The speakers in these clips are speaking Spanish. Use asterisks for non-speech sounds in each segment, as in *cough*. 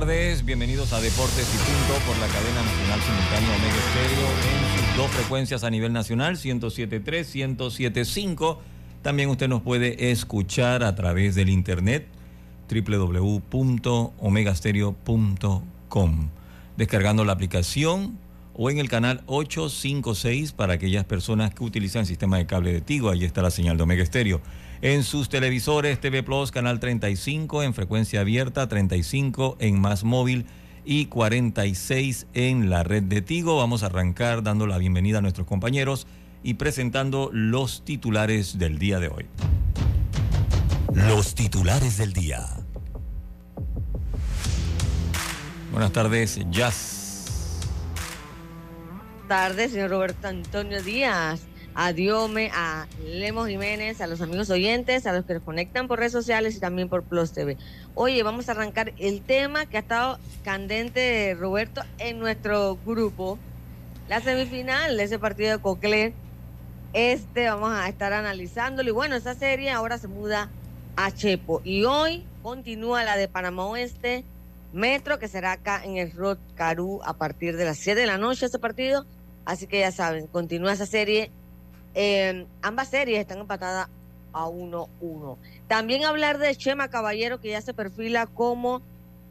Tardes, bienvenidos a Deportes y Punto por la cadena nacional simultánea Omega Estéreo en sus dos frecuencias a nivel nacional, 107.3, 107.5. También usted nos puede escuchar a través del internet www.omegastereo.com, descargando la aplicación o en el canal 856 para aquellas personas que utilizan sistema de cable de Tigo. Ahí está la señal de Omega Estéreo. En sus televisores TV Plus, canal 35 en frecuencia abierta, 35 en más móvil y 46 en la red de Tigo. Vamos a arrancar dando la bienvenida a nuestros compañeros y presentando los titulares del día de hoy. Los titulares del día. Buenas tardes, Jazz. Tardes, señor Roberto Antonio Díaz a Diome, a Lemos Jiménez, a los amigos oyentes, a los que nos conectan por redes sociales y también por Plus TV. Oye, vamos a arrancar el tema que ha estado candente, Roberto, en nuestro grupo. La semifinal de ese partido de Cocle. Este vamos a estar analizándolo. Y bueno, esa serie ahora se muda a Chepo. Y hoy continúa la de Panamá Oeste, Metro, que será acá en el Rod Caru a partir de las 7 de la noche ese partido. Así que ya saben, continúa esa serie eh, ambas series están empatadas a 1-1. También hablar de Chema Caballero, que ya se perfila como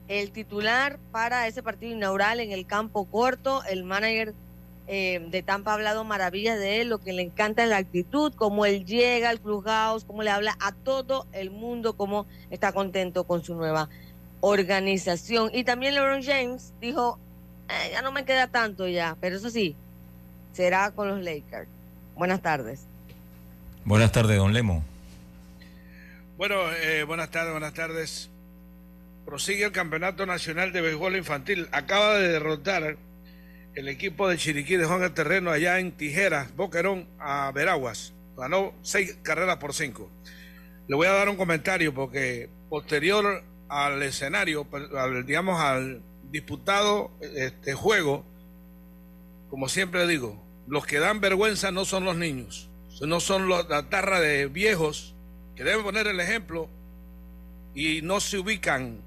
el titular para ese partido inaugural en el campo corto. El manager eh, de Tampa ha hablado maravillas de él, lo que le encanta es la actitud, cómo él llega al clubhouse, cómo le habla a todo el mundo, cómo está contento con su nueva organización. Y también LeBron James dijo, eh, ya no me queda tanto ya, pero eso sí, será con los Lakers. Buenas tardes. Buenas tardes, don Lemo. Bueno, eh, buenas tardes, buenas tardes. Prosigue el Campeonato Nacional de Béisbol Infantil. Acaba de derrotar el equipo de Chiriquí de Juan el Terreno allá en Tijeras, Boquerón, a Veraguas. Ganó seis carreras por cinco. Le voy a dar un comentario porque posterior al escenario, digamos al disputado este juego, como siempre digo, los que dan vergüenza no son los niños, no son la tarra de viejos que deben poner el ejemplo y no se ubican,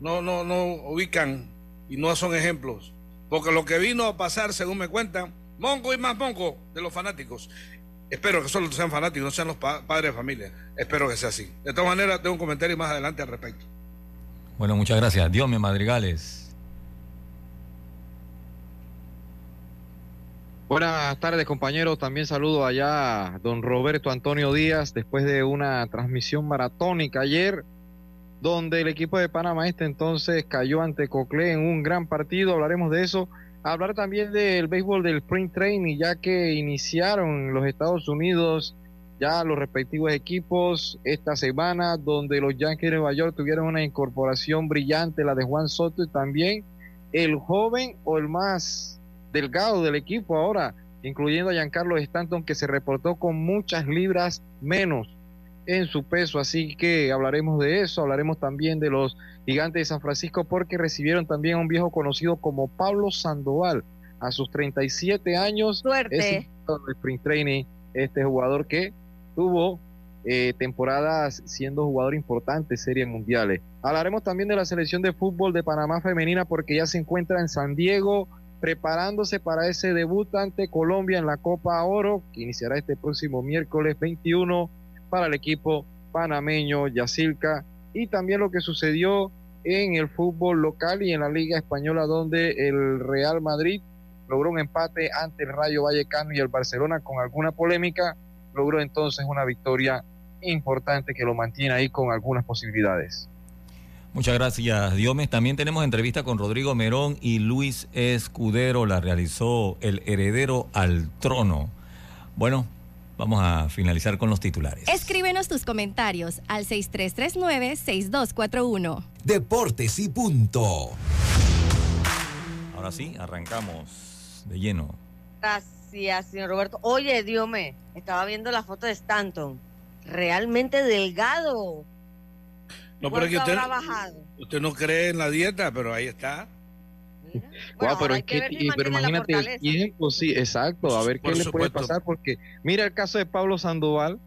no, no, no ubican y no son ejemplos. Porque lo que vino a pasar, según me cuentan, monco y más monco de los fanáticos. Espero que solo sean fanáticos, no sean los padres de familia. Espero que sea así. De todas maneras, tengo un comentario más adelante al respecto. Bueno, muchas gracias. Dios me madrigales. Buenas tardes compañeros, también saludo allá a don Roberto Antonio Díaz después de una transmisión maratónica ayer donde el equipo de Panamá este entonces cayó ante Cocle en un gran partido, hablaremos de eso, hablar también del béisbol del Spring Training ya que iniciaron los Estados Unidos ya los respectivos equipos esta semana donde los Yankees de Nueva York tuvieron una incorporación brillante, la de Juan Soto y también el joven o el más delgado del equipo ahora, incluyendo a Giancarlo Stanton, que se reportó con muchas libras menos en su peso. Así que hablaremos de eso, hablaremos también de los gigantes de San Francisco, porque recibieron también a un viejo conocido como Pablo Sandoval a sus 37 años. Suerte. Es sprint training, este jugador que tuvo eh, temporadas siendo jugador importante en series mundiales. Hablaremos también de la selección de fútbol de Panamá femenina porque ya se encuentra en San Diego preparándose para ese debut ante Colombia en la Copa Oro, que iniciará este próximo miércoles 21 para el equipo panameño Yacilca, y también lo que sucedió en el fútbol local y en la Liga Española, donde el Real Madrid logró un empate ante el Rayo Vallecano y el Barcelona con alguna polémica, logró entonces una victoria importante que lo mantiene ahí con algunas posibilidades. Muchas gracias, Diomes. También tenemos entrevista con Rodrigo Merón y Luis Escudero. La realizó el heredero al trono. Bueno, Vamos a finalizar con los titulares. Escríbenos tus comentarios al 6339-6241. Deportes y punto. Ahora sí, arrancamos de lleno. Gracias, señor Roberto. Oye, Dios me, estaba viendo la foto de Stanton. Realmente delgado. No, pero es que ¿Cuánto usted, usted no cree en la dieta, pero ahí está. Mira. Bueno, pero, hay es que y- pero imagínate el tiempo, sí, exacto, a ver Por qué le puede pasar, porque mira el caso de Pablo Sandoval,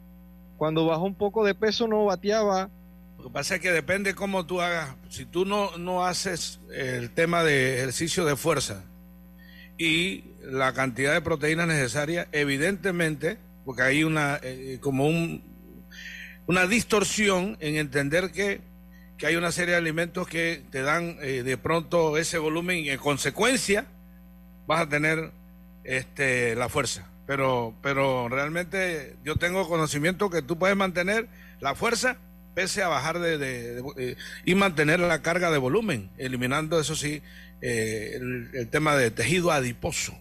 cuando bajó un poco de peso no bateaba, Lo que pasa es que depende cómo tú hagas. Si tú no, no haces el tema de ejercicio de fuerza y la cantidad de proteínas necesarias, evidentemente, porque hay una eh, como un una distorsión en entender que, que hay una serie de alimentos que te dan eh, de pronto ese volumen y en consecuencia vas a tener este la fuerza. Pero, pero realmente yo tengo conocimiento que tú puedes mantener la fuerza pese a bajar de, de- eh, y mantener la carga de volumen, eliminando eso sí eh, el, tema de tejido adiposo.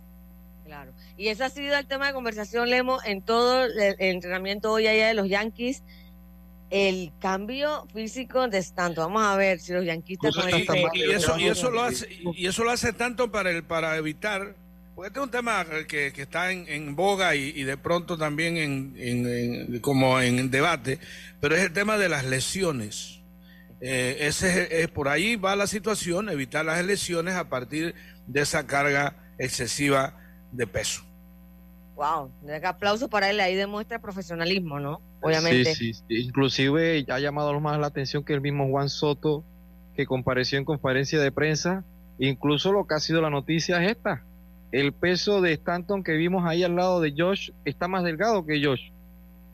Claro. Y ese ha sido el tema de conversación, Lemo, en todo el entrenamiento hoy allá de los Yankees. El cambio físico de Stanton. Vamos a ver si los yanquistas Y, y- eso, y eso lo hace y eso lo hace tanto para el para evitar porque este es un tema que, que está en, en boga y, de pronto también en, en- en- como en debate pero es el tema de las lesiones Eh, ese es, es- por ahí va la situación evitar las lesiones a partir de esa carga excesiva de peso Wow, aplauso para él, ahí demuestra profesionalismo, ¿no? Obviamente. Sí, sí, sí. Inclusive ha llamado más la atención que el mismo Juan Soto, que compareció en conferencia de prensa, incluso lo que ha sido la noticia es esta. El peso de Stanton que vimos ahí al lado de Josh está más delgado que Josh.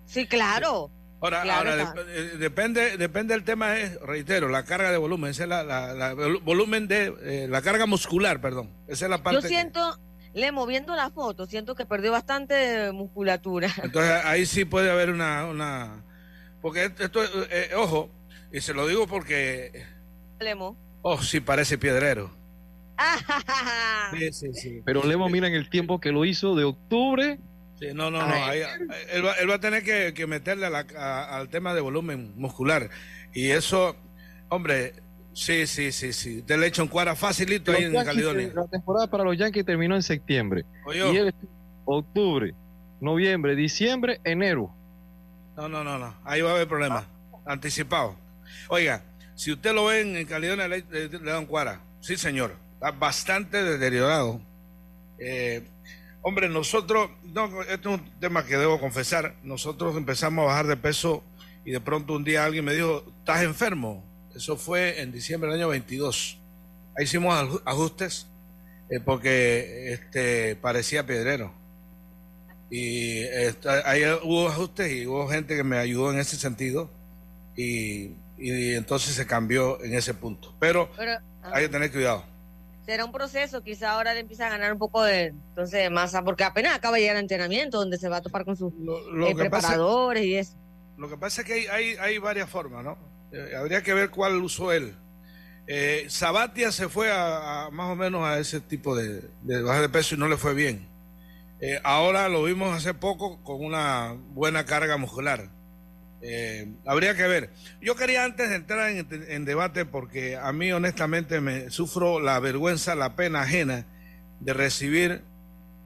Sí, claro. Ahora, Claro, ahora dep- eh, depende, depende del tema, es, reitero, la carga de volumen, esa es la, la- la- el volumen de, eh, la carga muscular, perdón, esa es la parte. Yo que- siento, Lemo, viendo la foto, siento que perdió bastante musculatura. *laughs* entonces ahí sí puede haber una, una porque esto, esto, eh, ojo, y se lo digo porque, Lemo. oh, sí parece piedrero. Ah, *laughs* Sí, sí, sí. Pero Lemo, mira en el tiempo que lo hizo de octubre. Sí, no, no, no. Ahí- él, va, él va a tener que, que meterle a la- a- al tema de volumen muscular. Y eso, hombre, sí, sí, sí, sí. Te le un cuara facilito ahí en Caledonia. La temporada para los Yankees terminó en septiembre. Oye, Y él, octubre, noviembre, diciembre, enero. No, no, no, no. Ahí va a haber problemas. Anticipado. Oiga, si usted lo ve en, en Caledonia, le, le- le dan cuara. Sí, señor. Está bastante deteriorado. Eh, hombre, nosotros, no, esto es un tema que debo confesar. Nosotros empezamos a bajar de peso y de pronto un día alguien me dijo, ¿estás enfermo? Eso fue en diciembre del año 22. Ahí hicimos aju- ajustes eh, porque este, parecía piedrero. Y esta- ahí hubo ajustes y hubo gente que me ayudó en ese sentido y, y entonces se cambió en ese punto. Pero pero, ah, hay que tener cuidado. será un proceso, quizá ahora le empieza a ganar un poco de, entonces, de masa, porque apenas acaba de llegar al entrenamiento, donde se va a topar con sus Lo, lo eh, pasa, preparadores y eso. lo que pasa es que hay, hay, hay varias formas, ¿no? Eh, habría que ver cuál usó él. Eh, Sabatia se fue a, más o menos a ese tipo de, de bajar de peso y no le fue bien. Eh, ahora lo vimos hace poco con una buena carga muscular. Eh, habría que ver. Yo quería antes entrar en, en debate, porque a mí honestamente me sufro la vergüenza, la pena ajena de recibir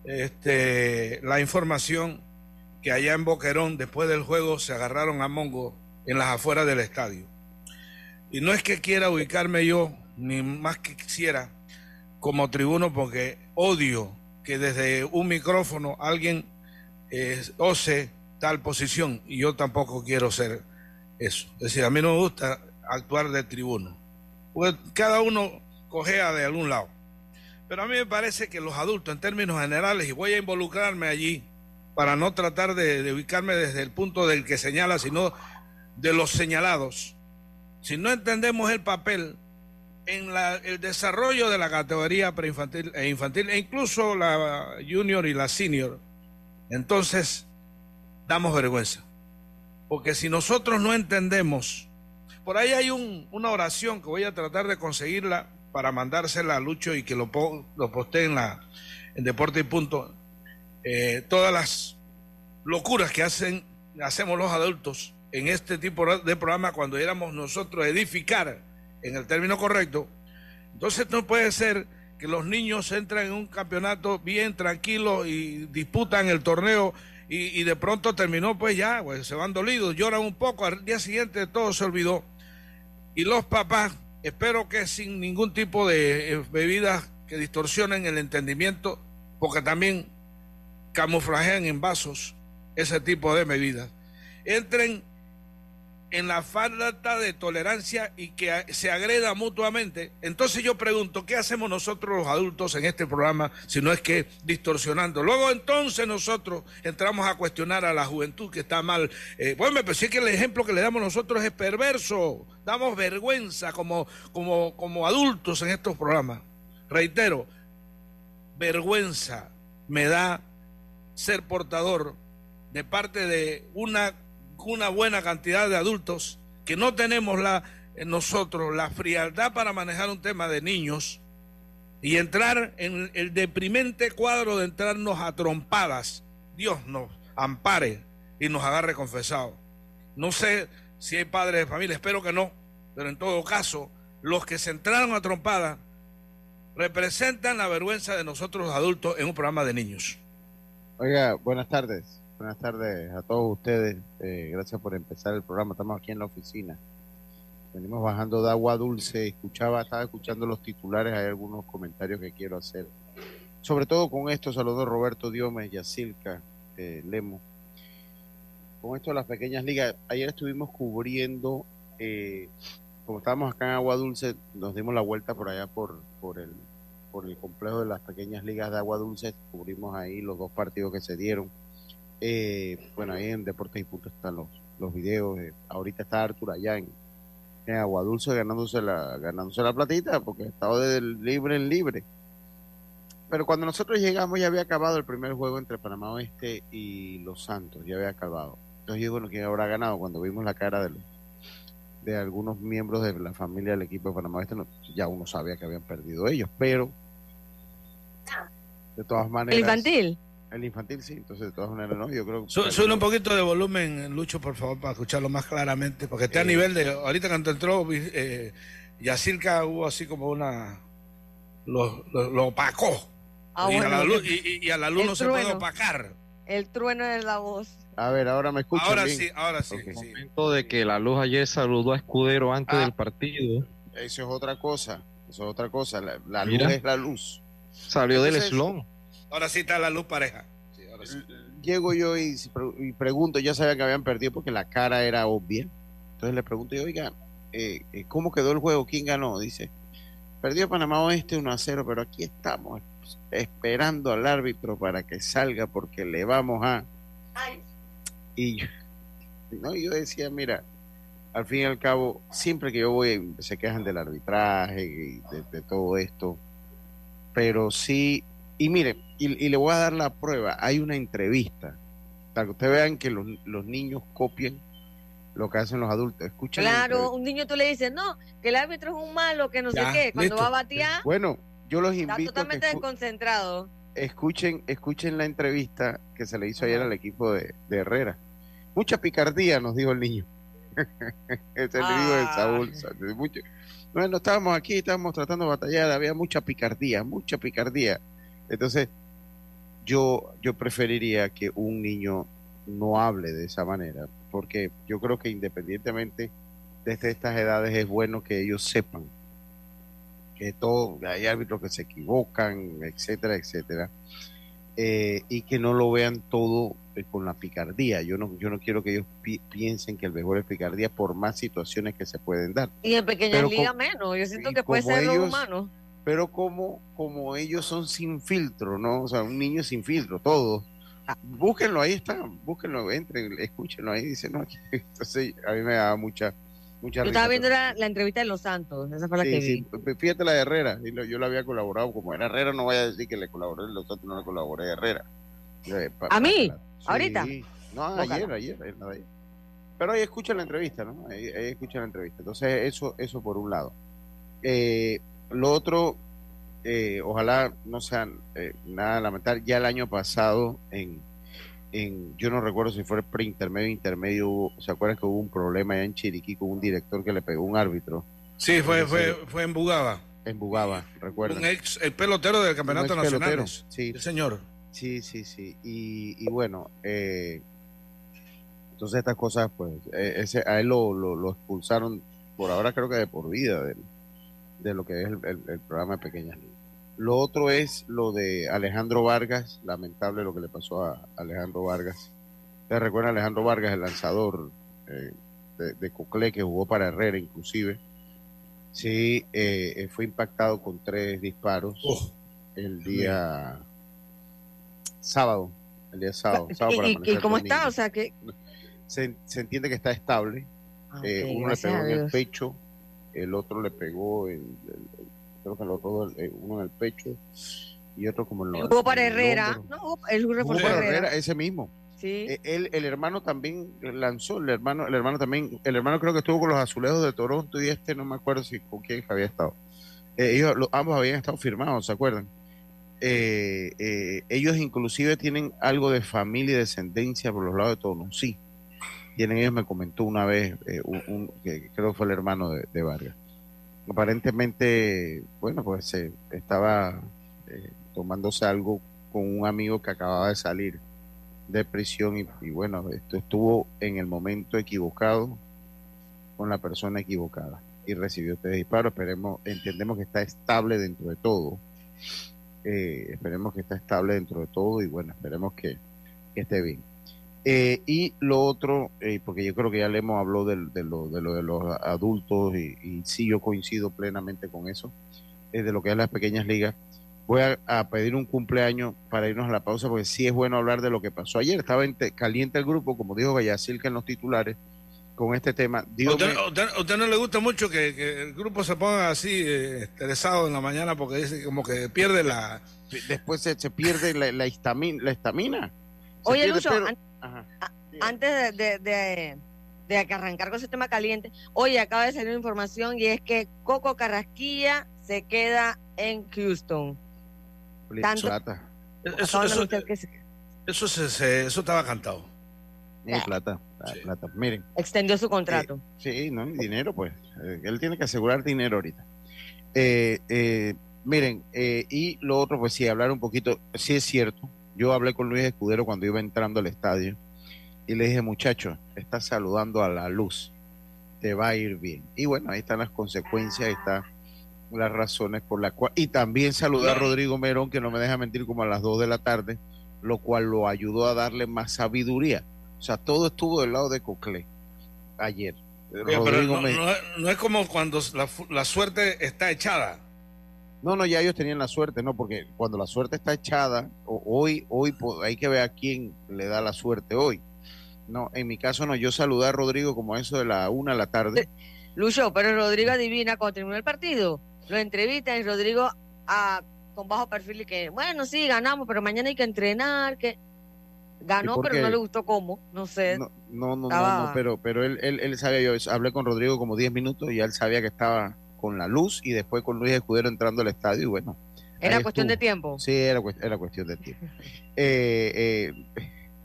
este, la información que allá en Boquerón, después del juego, se agarraron a Mongo en las afueras del estadio. Y no es que quiera ubicarme yo, ni más que quisiera, como tribuno, porque odio que desde un micrófono alguien eh, ose tal posición, y yo tampoco quiero ser eso. Es decir, a mí no me gusta actuar de tribuno, porque cada uno cojea de algún lado. Pero a mí me parece que los adultos, en términos generales, y voy a involucrarme allí para no tratar de ubicarme desde el punto del que señala, sino de los señalados, si no entendemos el papel en la- el desarrollo de la categoría preinfantil e infantil, e incluso la junior y la senior, entonces damos vergüenza. Porque si nosotros no entendemos, por ahí hay un- una oración que voy a tratar de conseguirla para mandársela a Lucho y que lo, lo postee en, en Deporte y Punto. Eh, todas las locuras que hacen, hacemos los adultos en este tipo de programa cuando éramos nosotros edificar en el término correcto, entonces no puede ser que los niños entran en un campeonato bien tranquilo y disputan el torneo y, de pronto terminó pues ya, pues se van dolidos, lloran un poco, al día siguiente todo se olvidó. Y los papás, espero que sin ningún tipo de eh, bebidas que distorsionen el entendimiento, porque también camuflajean en vasos ese tipo de bebidas, entren en la falta de tolerancia y que se agreda mutuamente. Entonces yo pregunto, ¿qué hacemos nosotros los adultos en este programa si no es que distorsionando? Luego entonces nosotros entramos a cuestionar a la juventud que está mal. Eh, bueno, pero sí que el ejemplo que le damos nosotros es perverso. Damos vergüenza como, como, como adultos en estos programas. Reitero, vergüenza me da ser portador de parte de una una buena cantidad de adultos que no tenemos la, nosotros la frialdad para manejar un tema de niños y entrar en el deprimente cuadro de entrarnos a trompadas. Dios nos ampare y nos agarre confesado. No sé si hay padres de familia, espero que no, pero en todo caso, los que se entraron a trompadas representan la vergüenza de nosotros adultos en un programa de niños. Oiga, buenas tardes. Buenas tardes a todos ustedes. Eh, gracias por empezar el programa. Estamos aquí en la oficina. Venimos bajando de agua dulce. Escuchaba, estaba escuchando los titulares. Hay algunos comentarios que quiero hacer. Sobre todo con esto, saludo a Roberto Diome, Yacilca, eh, Lemo. Con esto de las pequeñas ligas. Ayer estuvimos cubriendo, eh, como estábamos acá en Agua Dulce, nos dimos la vuelta por allá por, por, el, por el complejo de las pequeñas ligas de Agua Dulce. Cubrimos ahí los dos partidos que se dieron eh, bueno, ahí en Deportes y Puntos están los, los videos. ahorita está Artur allá en, en Aguadulce ganándose la, ganándose la platita porque estaba de libre en libre. Pero cuando nosotros llegamos ya había acabado el primer juego entre Panamá Oeste y Los Santos, ya había acabado. Entonces yo, bueno, ¿quién habrá ganado? Cuando vimos la cara de, de algunos miembros de la familia del equipo de Panamá Oeste, ya uno sabía que habían perdido ellos, pero de todas maneras... ¿El infantil? El infantil sí, entonces de todas maneras no, yo creo Suena un poquito de volumen, Lucho, por favor, para escucharlo más claramente, porque está a eh. nivel de, ahorita cuando entró eh, Yacirca hubo así como una, lo, lo, opacó, ah, y, a la luz, y, a la luz no se puede opacar. El trueno de la voz. A ver, ahora me escuchan Ahora sí, ahora sí. El momento de que la luz ayer saludó a Escudero antes ah. del partido. Eso es otra cosa, eso es otra cosa, la, luz es la luz. Salió del slon. Ahora sí está la luz pareja. Llego yo y, pregunto, ya sabía que habían perdido porque la cara era obvia. Entonces le pregunto, yo, oiga, eh, eh, ¿cómo quedó el juego? ¿Quién ganó? Dice, perdió Panamá Oeste 1 a 0, pero aquí estamos esperando al árbitro para que salga porque le vamos a... Y yo, no, yo decía, mira, al fin y al cabo, siempre que yo voy, se quejan del arbitraje y de todo esto, pero sí y mire, y, le voy a dar la prueba, hay una entrevista, para que ustedes vean que los, niños copien lo que hacen los adultos. Escuchen claro, un niño tú le dices, no, que el árbitro es un malo, que no sé qué, cuando va a batear. Bueno, yo los invito. Está totalmente desconcentrado. Escuchen, escuchen la entrevista que se le hizo ayer al equipo de, Herrera. Mucha picardía, nos dijo el niño. *laughs* es el hijo de Saúl. Bueno, estábamos aquí, estábamos tratando de batallar, había mucha picardía, mucha picardía. Entonces, yo, yo preferiría que un niño no hable de esa manera, porque yo creo que independientemente desde estas edades es bueno que ellos sepan que todo, hay árbitros que se equivocan, etcétera, etcétera, eh, y que no lo vean todo eh, con la picardía. Yo no, yo no quiero que ellos piensen que el mejor es picardía por más situaciones que se pueden dar. Y en pequeñas ligas menos, yo siento que puede ser lo humano pero como, como ellos son sin filtro, ¿no? O sea, un niño sin filtro, todo. Ah. Búsquenlo, ahí está, búsquenlo, entren, escúchenlo ahí, dice, no, *laughs* entonces a mí me da mucha, mucha Yo estaba viendo la, entrevista de Los Santos, esa fue la que vi. fíjate la de Herrera, yo la había colaborado, como era Herrera, no voy a decir que le colaboré Los Santos, no le colaboré a Herrera. Eh, ¿A mí? ¿Ahorita? No, ayer, ayer, ayer, Pero ahí escucha la entrevista, ¿no? Ahí, ahí escucha la entrevista. Entonces, eso, eso por un lado. Eh, lo otro, eh, ojalá no sea eh, nada lamentable. Ya el año pasado, en, en, yo no recuerdo si fue el pre-intermedio, intermedio, hubo- ¿se acuerdan que hubo un problema allá en Chiriquí con un director que le pegó un árbitro Sí, fue, fue, fue en Bugaba. en Bugaba? Un ex, el pelotero del campeonato nacional. sí. Sí, señor. Sí, sí, sí. Y, y bueno, eh, entonces estas cosas, pues, eh, ese, a él lo, lo, lo expulsaron por ahora creo que de por vida del- de, lo que es el, el- el programa de Pequeñas Ligas. Lo otro es lo de Alejandro Vargas, lamentable lo que le pasó a Alejandro Vargas. ¿Te recuerda Alejandro Vargas, el lanzador eh, de, de Coclé que jugó para Herrera inclusive? Sí, eh, fue impactado con tres disparos Oh, el día sábado, el día sábado. *laughs* ¿Y, cómo está? O sea, que... se, se entiende que está estable. Ah, Eh, uno le pegó en el pecho, el otro le pegó, en, el- el- creo que el otro, uno en el pecho y otro como en, lo- Jugó para el Herrera. No, para a Herrera. Herrera, ese mismo. Sí. Él, el hermano también lanzó, el hermano, el hermano también, el hermano creo que estuvo con los azulejos de Toronto y este no me acuerdo si con quién había estado. Eh, ellos los- ambos habían estado firmados, ¿se acuerdan? Eh, eh, ellos inclusive tienen algo de familia y descendencia por los lados de Toronto, sí. Tienen, ellos me comentó una vez, eh, que creo que fue el hermano de, Vargas. Aparentemente, bueno, pues estaba eh, tomándose algo con un amigo que acababa de salir de prisión y, bueno, esto estuvo en el momento equivocado con la persona equivocada y recibió este disparo. Esperemos, entendemos que está estable dentro de todo. Eh, esperemos que está estable dentro de todo y bueno, esperemos que esté bien. Eh, y lo otro, eh, porque yo creo que ya le hemos hablado de, lo, de lo de los adultos y, y sí, yo coincido plenamente con eso, es de lo que es las pequeñas ligas voy a, a pedir un cumpleaños para irnos a la pausa, porque sí es bueno hablar de lo que pasó ayer. Estaba ente- caliente el grupo, como dijo Gallacilca en los titulares, con este tema. ¿A Dígame, usted, no le gusta mucho que, que el grupo se ponga así eh, estresado en la mañana porque dice como que pierde la... después se, se pierde la, la histamina. La estamina. Oye, Lucho, pero- Ajá. antes de, de, de- de que arrancar con ese tema caliente, oye, acaba de salir una información y es que Coco Carrasquilla se queda en Houston. tanto- Plata. Eso, eso, que se- eso, se- se- eso estaba cantado. Eh, plata, Sí. plata. Miren, extendió su contrato. Sí, no, dinero, pues. Eh, él tiene que asegurar dinero ahorita. Eh, eh, miren, eh, y lo otro, pues sí, hablar un poquito. Sí, es cierto. Yo hablé con Luis Escudero cuando iba entrando al estadio y le dije, muchacho, estás saludando a la luz. Te va a ir bien. Y bueno, ahí están las consecuencias, ahí están las razones por las cuales. Y también saludar a Rodrigo Merón, que no me deja mentir, como a las 2 de la tarde, lo cual lo ayudó a darle más sabiduría. O sea, todo estuvo del lado de Coclé ayer. Oye, pero Rodrigo no, me- no es- no es como cuando la, la suerte está echada. No, no, ya ellos tenían la suerte, ¿no? Porque cuando la suerte está echada, hoy, hoy hay que ver a quién le da la suerte hoy. No, en mi caso no, yo saludé a Rodrigo como eso de la una de la tarde. Lucho, pero Rodrigo adivina cuando terminó el partido. Lo entrevistan y Rodrigo ah, con bajo perfil y que, bueno, sí, ganamos, pero mañana hay que entrenar, que ganó, pero no le gustó cómo, no sé. No, no, no, no, no, pero, pero él, él, él sabía, yo hablé con Rodrigo como 10 minutos y él sabía que estaba con la luz y después con Luis Escudero entrando al estadio y bueno. Era cuestión de tiempo. Sí, era, era cuestión de tiempo. *laughs* Eh,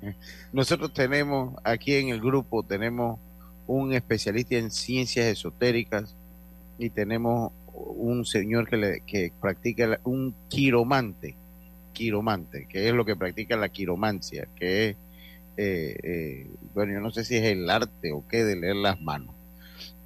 eh, nosotros tenemos aquí en el grupo, tenemos un especialista en ciencias esotéricas y tenemos un señor que, le, que practica un quiromante, quiromante, que es lo que practica la quiromancia, que es, eh, eh, bueno, yo no sé si es el arte o qué de leer las manos.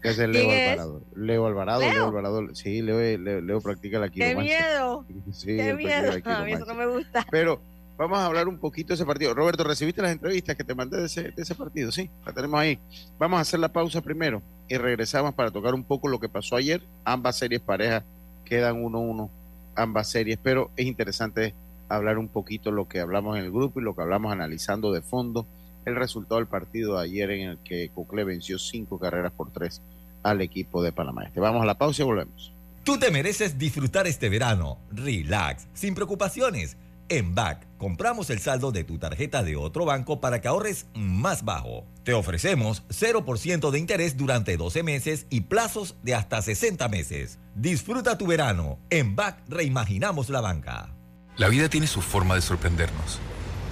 Que es el Leo. Alvarado. Leo Alvarado, Leo, sí, Leo, Leo, Leo practica la ¡Qué quiromancia. miedo! *laughs* Sí, ¡Qué él practica miedo! A mí eso no me gusta. Pero vamos a hablar un poquito de ese partido. Roberto, ¿recibiste las entrevistas que te mandé de ese, de ese partido? Sí, la tenemos ahí. Vamos a hacer la pausa primero y regresamos para tocar un poco lo que pasó ayer. Ambas series parejas quedan 1-1, ambas series, pero es interesante hablar un poquito lo que hablamos en el grupo y lo que hablamos analizando de fondo el resultado del partido de ayer en el que Cocle venció cinco carreras por tres al equipo de Panamá. Este. Vamos a la pausa y volvemos. Tú te mereces disfrutar este verano. Relax, sin preocupaciones. En BAC compramos el saldo de tu tarjeta de otro banco para que ahorres más bajo. Te ofrecemos 0% de interés durante 12 meses y plazos de hasta 60 meses. Disfruta tu verano. En BAC reimaginamos la banca. La vida tiene su forma de sorprendernos.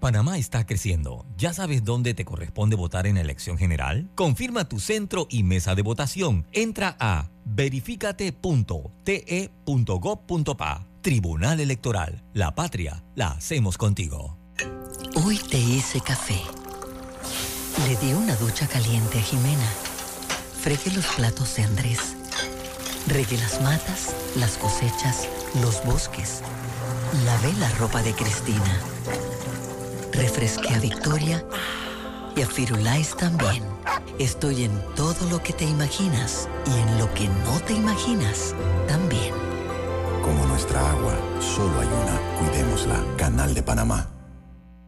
Panamá está creciendo. ¿Ya sabes dónde te corresponde votar en la elección general? Confirma tu centro y mesa de votación. Entra a verificate.te.gov.pa. Tribunal Electoral. La patria la hacemos contigo. Hoy te hice café. Le di una ducha caliente a Jimena. Fregué los platos de Andrés. Regué las matas, las cosechas, los bosques. Lavé la ropa de Cristina. Refresqué a Victoria y a Firulais también. Estoy en todo lo que te imaginas y en lo que no te imaginas también. Como nuestra agua, solo hay una. Cuidémosla. Canal de Panamá.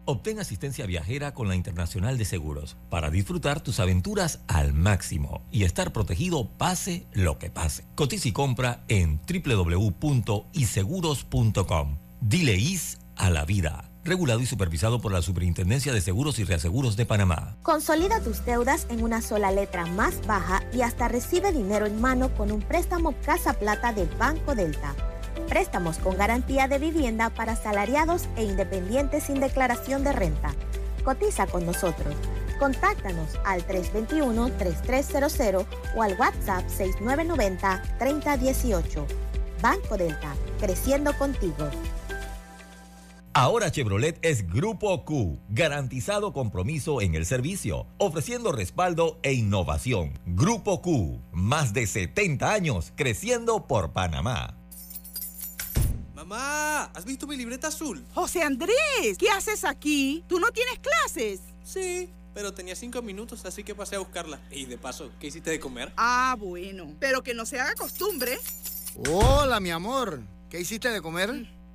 Obtén asistencia viajera con la Internacional de Seguros para disfrutar tus aventuras al máximo y estar protegido pase lo que pase. Cotiza y compra en www.iseguros.com. Dile IS a la vida. Regulado y supervisado por la Superintendencia de Seguros y Reaseguros de Panamá. Consolida tus deudas en una sola letra más baja y hasta recibe dinero en mano con un préstamo Casa Plata de Banco Delta. Préstamos con garantía de vivienda para salariados e independientes sin declaración de renta. Cotiza con nosotros. Contáctanos al 321-3300 o al WhatsApp 6990-3018. Banco Delta, creciendo contigo. Ahora Chevrolet es Grupo Q, garantizado compromiso en el servicio, ofreciendo respaldo e innovación. Grupo Q, más de 70 años creciendo por Panamá. Mamá, ¿has visto mi libreta azul? José Andrés, ¿qué haces aquí? ¿Tú no tienes clases? Sí, pero tenía cinco minutos, así que pasé a buscarla. Y de paso, ¿qué hiciste de comer? Ah, bueno, pero que no se haga costumbre. Hola, mi amor. ¿Qué hiciste de comer?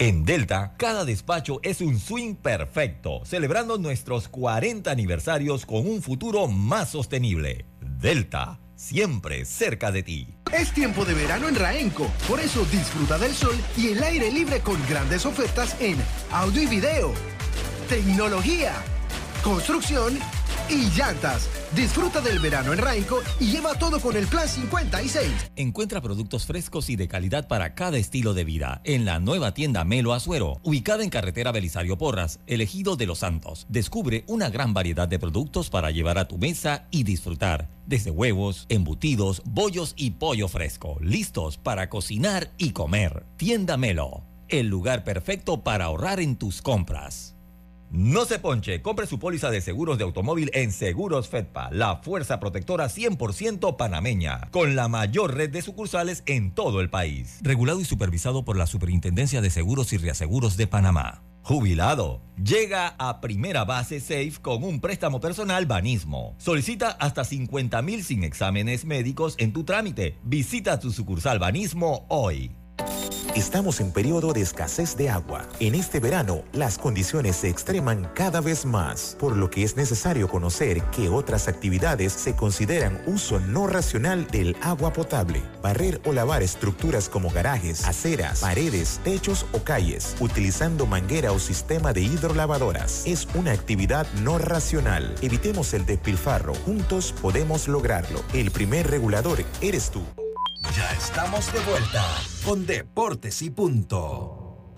En Delta, cada despacho es un swing perfecto, celebrando nuestros 40 aniversarios con un futuro más sostenible. Delta, siempre cerca de ti. Es tiempo de verano en Raenco, por eso disfruta del sol y el aire libre con grandes ofertas en audio y video, tecnología, construcción y llantas. Disfruta del verano en Raenco y lleva todo con el plan 56. Encuentra productos frescos y de calidad para cada estilo de vida en la nueva tienda Melo Azuero, ubicada en carretera Belisario Porras, elegido de Los Santos. Descubre una gran variedad de productos para llevar a tu mesa y disfrutar, desde huevos, embutidos, bollos y pollo fresco, listos para cocinar y comer. Tienda Melo, el lugar perfecto para ahorrar en tus compras. No se ponche, compre su póliza de seguros de automóvil en Seguros Fedpa, la fuerza protectora 100% panameña, con la mayor red de sucursales en todo el país. Regulado y supervisado por la Superintendencia de Seguros y Reaseguros de Panamá. Jubilado. Llega a primera base Safe con un préstamo personal Banismo. Solicita hasta 50 mil sin exámenes médicos en tu trámite. Visita tu sucursal Banismo hoy. Estamos en periodo de escasez de agua. En este verano, las condiciones se extreman cada vez más, por lo que es necesario conocer que otras actividades se consideran uso no racional del agua potable. Barrer o lavar estructuras como garajes, aceras, paredes, techos o calles, utilizando manguera o sistema de hidrolavadoras, es una actividad no racional. Evitemos el despilfarro. Juntos podemos lograrlo. El primer regulador eres tú. Ya estamos de vuelta con Deportes y Punto.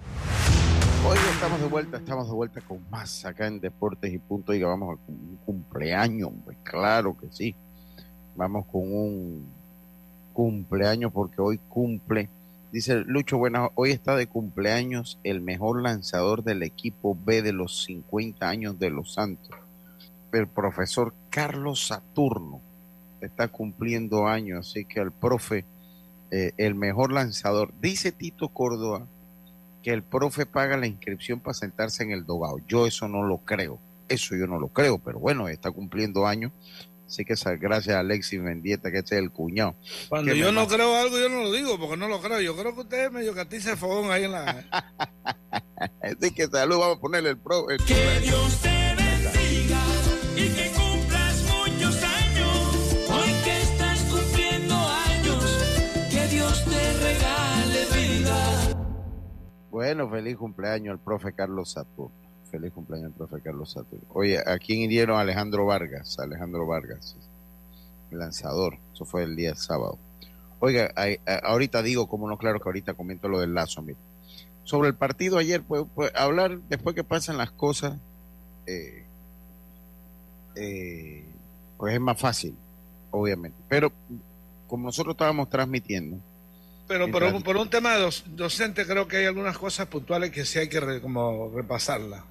Hoy estamos de vuelta, estamos de vuelta con más acá en Deportes y Punto. Oiga, vamos a un cumpleaños, pues claro que sí. Vamos con un cumpleaños porque hoy cumple, dice Lucho Buena, hoy está de cumpleaños el mejor lanzador del equipo B de los 50 años de los Santos, el profesor Carlos Saturno. está cumpliendo años, así que el profe, eh, el mejor lanzador, dice Tito Córdoba que el profe paga la inscripción para sentarse en el dogado. Yo eso no lo creo, eso yo no lo creo, pero bueno, está cumpliendo años, así que gracias a Alexis Mendieta, que este es el cuñado. Cuando yo no creo algo, yo no lo digo, porque no lo creo. Yo creo que usted es medio catiza de fogón ahí en la... *laughs* Así que salud, vamos a ponerle el pro. el- Que Dios te bendiga y que Bueno, feliz cumpleaños al profe Carlos Saturno. Feliz cumpleaños al profe Carlos Saturno. Oye, ¿a quién hirieron? Alejandro Vargas. Alejandro Vargas, lanzador. Eso fue el día sábado. Oiga, ahorita digo, como no, claro que ahorita comento lo del lazo. mire. Sobre el partido ayer, pues, pues, hablar después que pasan las cosas, eh, eh, pues es más fácil, obviamente. Pero como nosotros estábamos transmitiendo, Pero por un, por un tema de doc- docente creo que hay algunas cosas puntuales que sí hay que re- como repasarlas.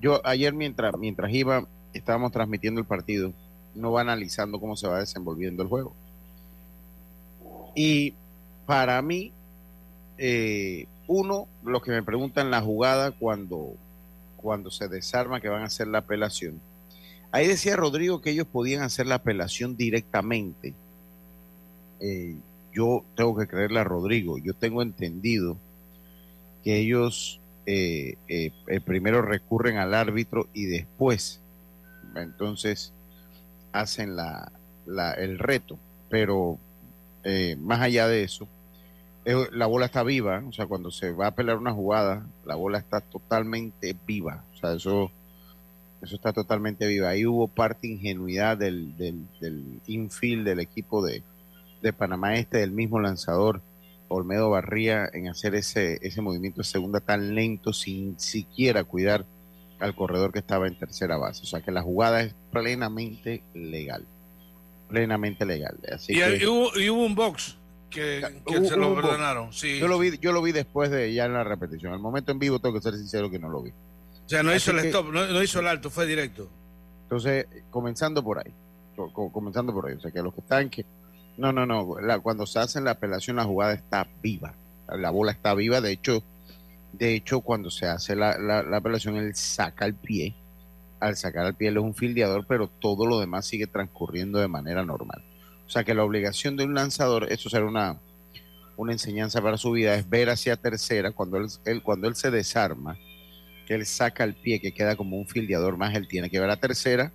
yo ayer mientras mientras iba estábamos transmitiendo el partido no va analizando cómo se va desenvolviendo el juego. Y para mí eh, uno los que me preguntan la jugada cuando cuando se desarma que van a hacer la apelación ahí decía Rodrigo que ellos podían hacer la apelación directamente. Eh, yo tengo que creerle a Rodrigo. Yo tengo entendido que ellos eh, eh, eh, primero recurren al árbitro y después entonces hacen la, la- el reto. Pero eh, más allá de eso eh, la bola está viva o sea cuando se va a pelear una jugada la bola está totalmente viva. O sea eso eso está totalmente viva. Ahí hubo parte ingenuidad del, del, del infield del equipo de, de Panamá Este del mismo lanzador Olmedo Barría en hacer ese, ese movimiento de segunda tan lento sin siquiera cuidar al corredor que estaba en tercera base. O sea que la jugada es plenamente legal. Plenamente legal. Así Y, que, y hubo, y hubo un box que, que Hubo- se lo perdonaron. Sí. yo lo vi, yo lo vi después de ya en la repetición. Al momento en vivo tengo que ser sincero que no lo vi. O sea, no Así hizo el que- stop, no, no hizo el alto, fue directo. Entonces, comenzando por ahí, co- co- comenzando por ahí, o sea, que los que están que, no, no, no, cuando se hace la apelación la jugada está viva, la bola está viva, de hecho, de hecho cuando se hace la, la- la apelación él saca el pie, al sacar el pie él es un fildeador, pero todo lo demás sigue transcurriendo de manera normal. O sea que la obligación de un lanzador, eso será una, una enseñanza para su vida, es ver hacia tercera cuando él, él- cuando él se desarma, que él saca el pie, que queda como un fildeador más, él tiene que ver a tercera,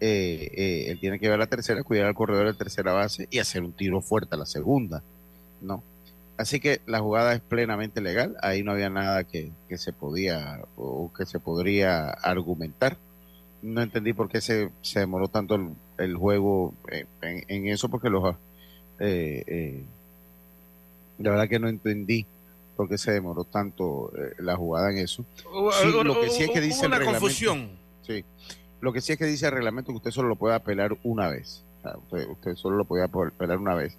eh, eh, él tiene que ver a tercera, cuidar al corredor de tercera base y hacer un tiro fuerte a la segunda, ¿no? Así que la jugada es plenamente legal, ahí no había nada que, que se podía o que se podría argumentar. No entendí por qué se, se demoró tanto el, el juego en, en eso, porque los... eh, eh, la verdad que no entendí por qué se demoró tanto eh, la jugada en eso. Sí, lo que sí es que dice una confusión. Sí. Lo que sí es que dice el reglamento que usted solo lo puede apelar una vez. Usted, usted solo lo puede apelar una vez.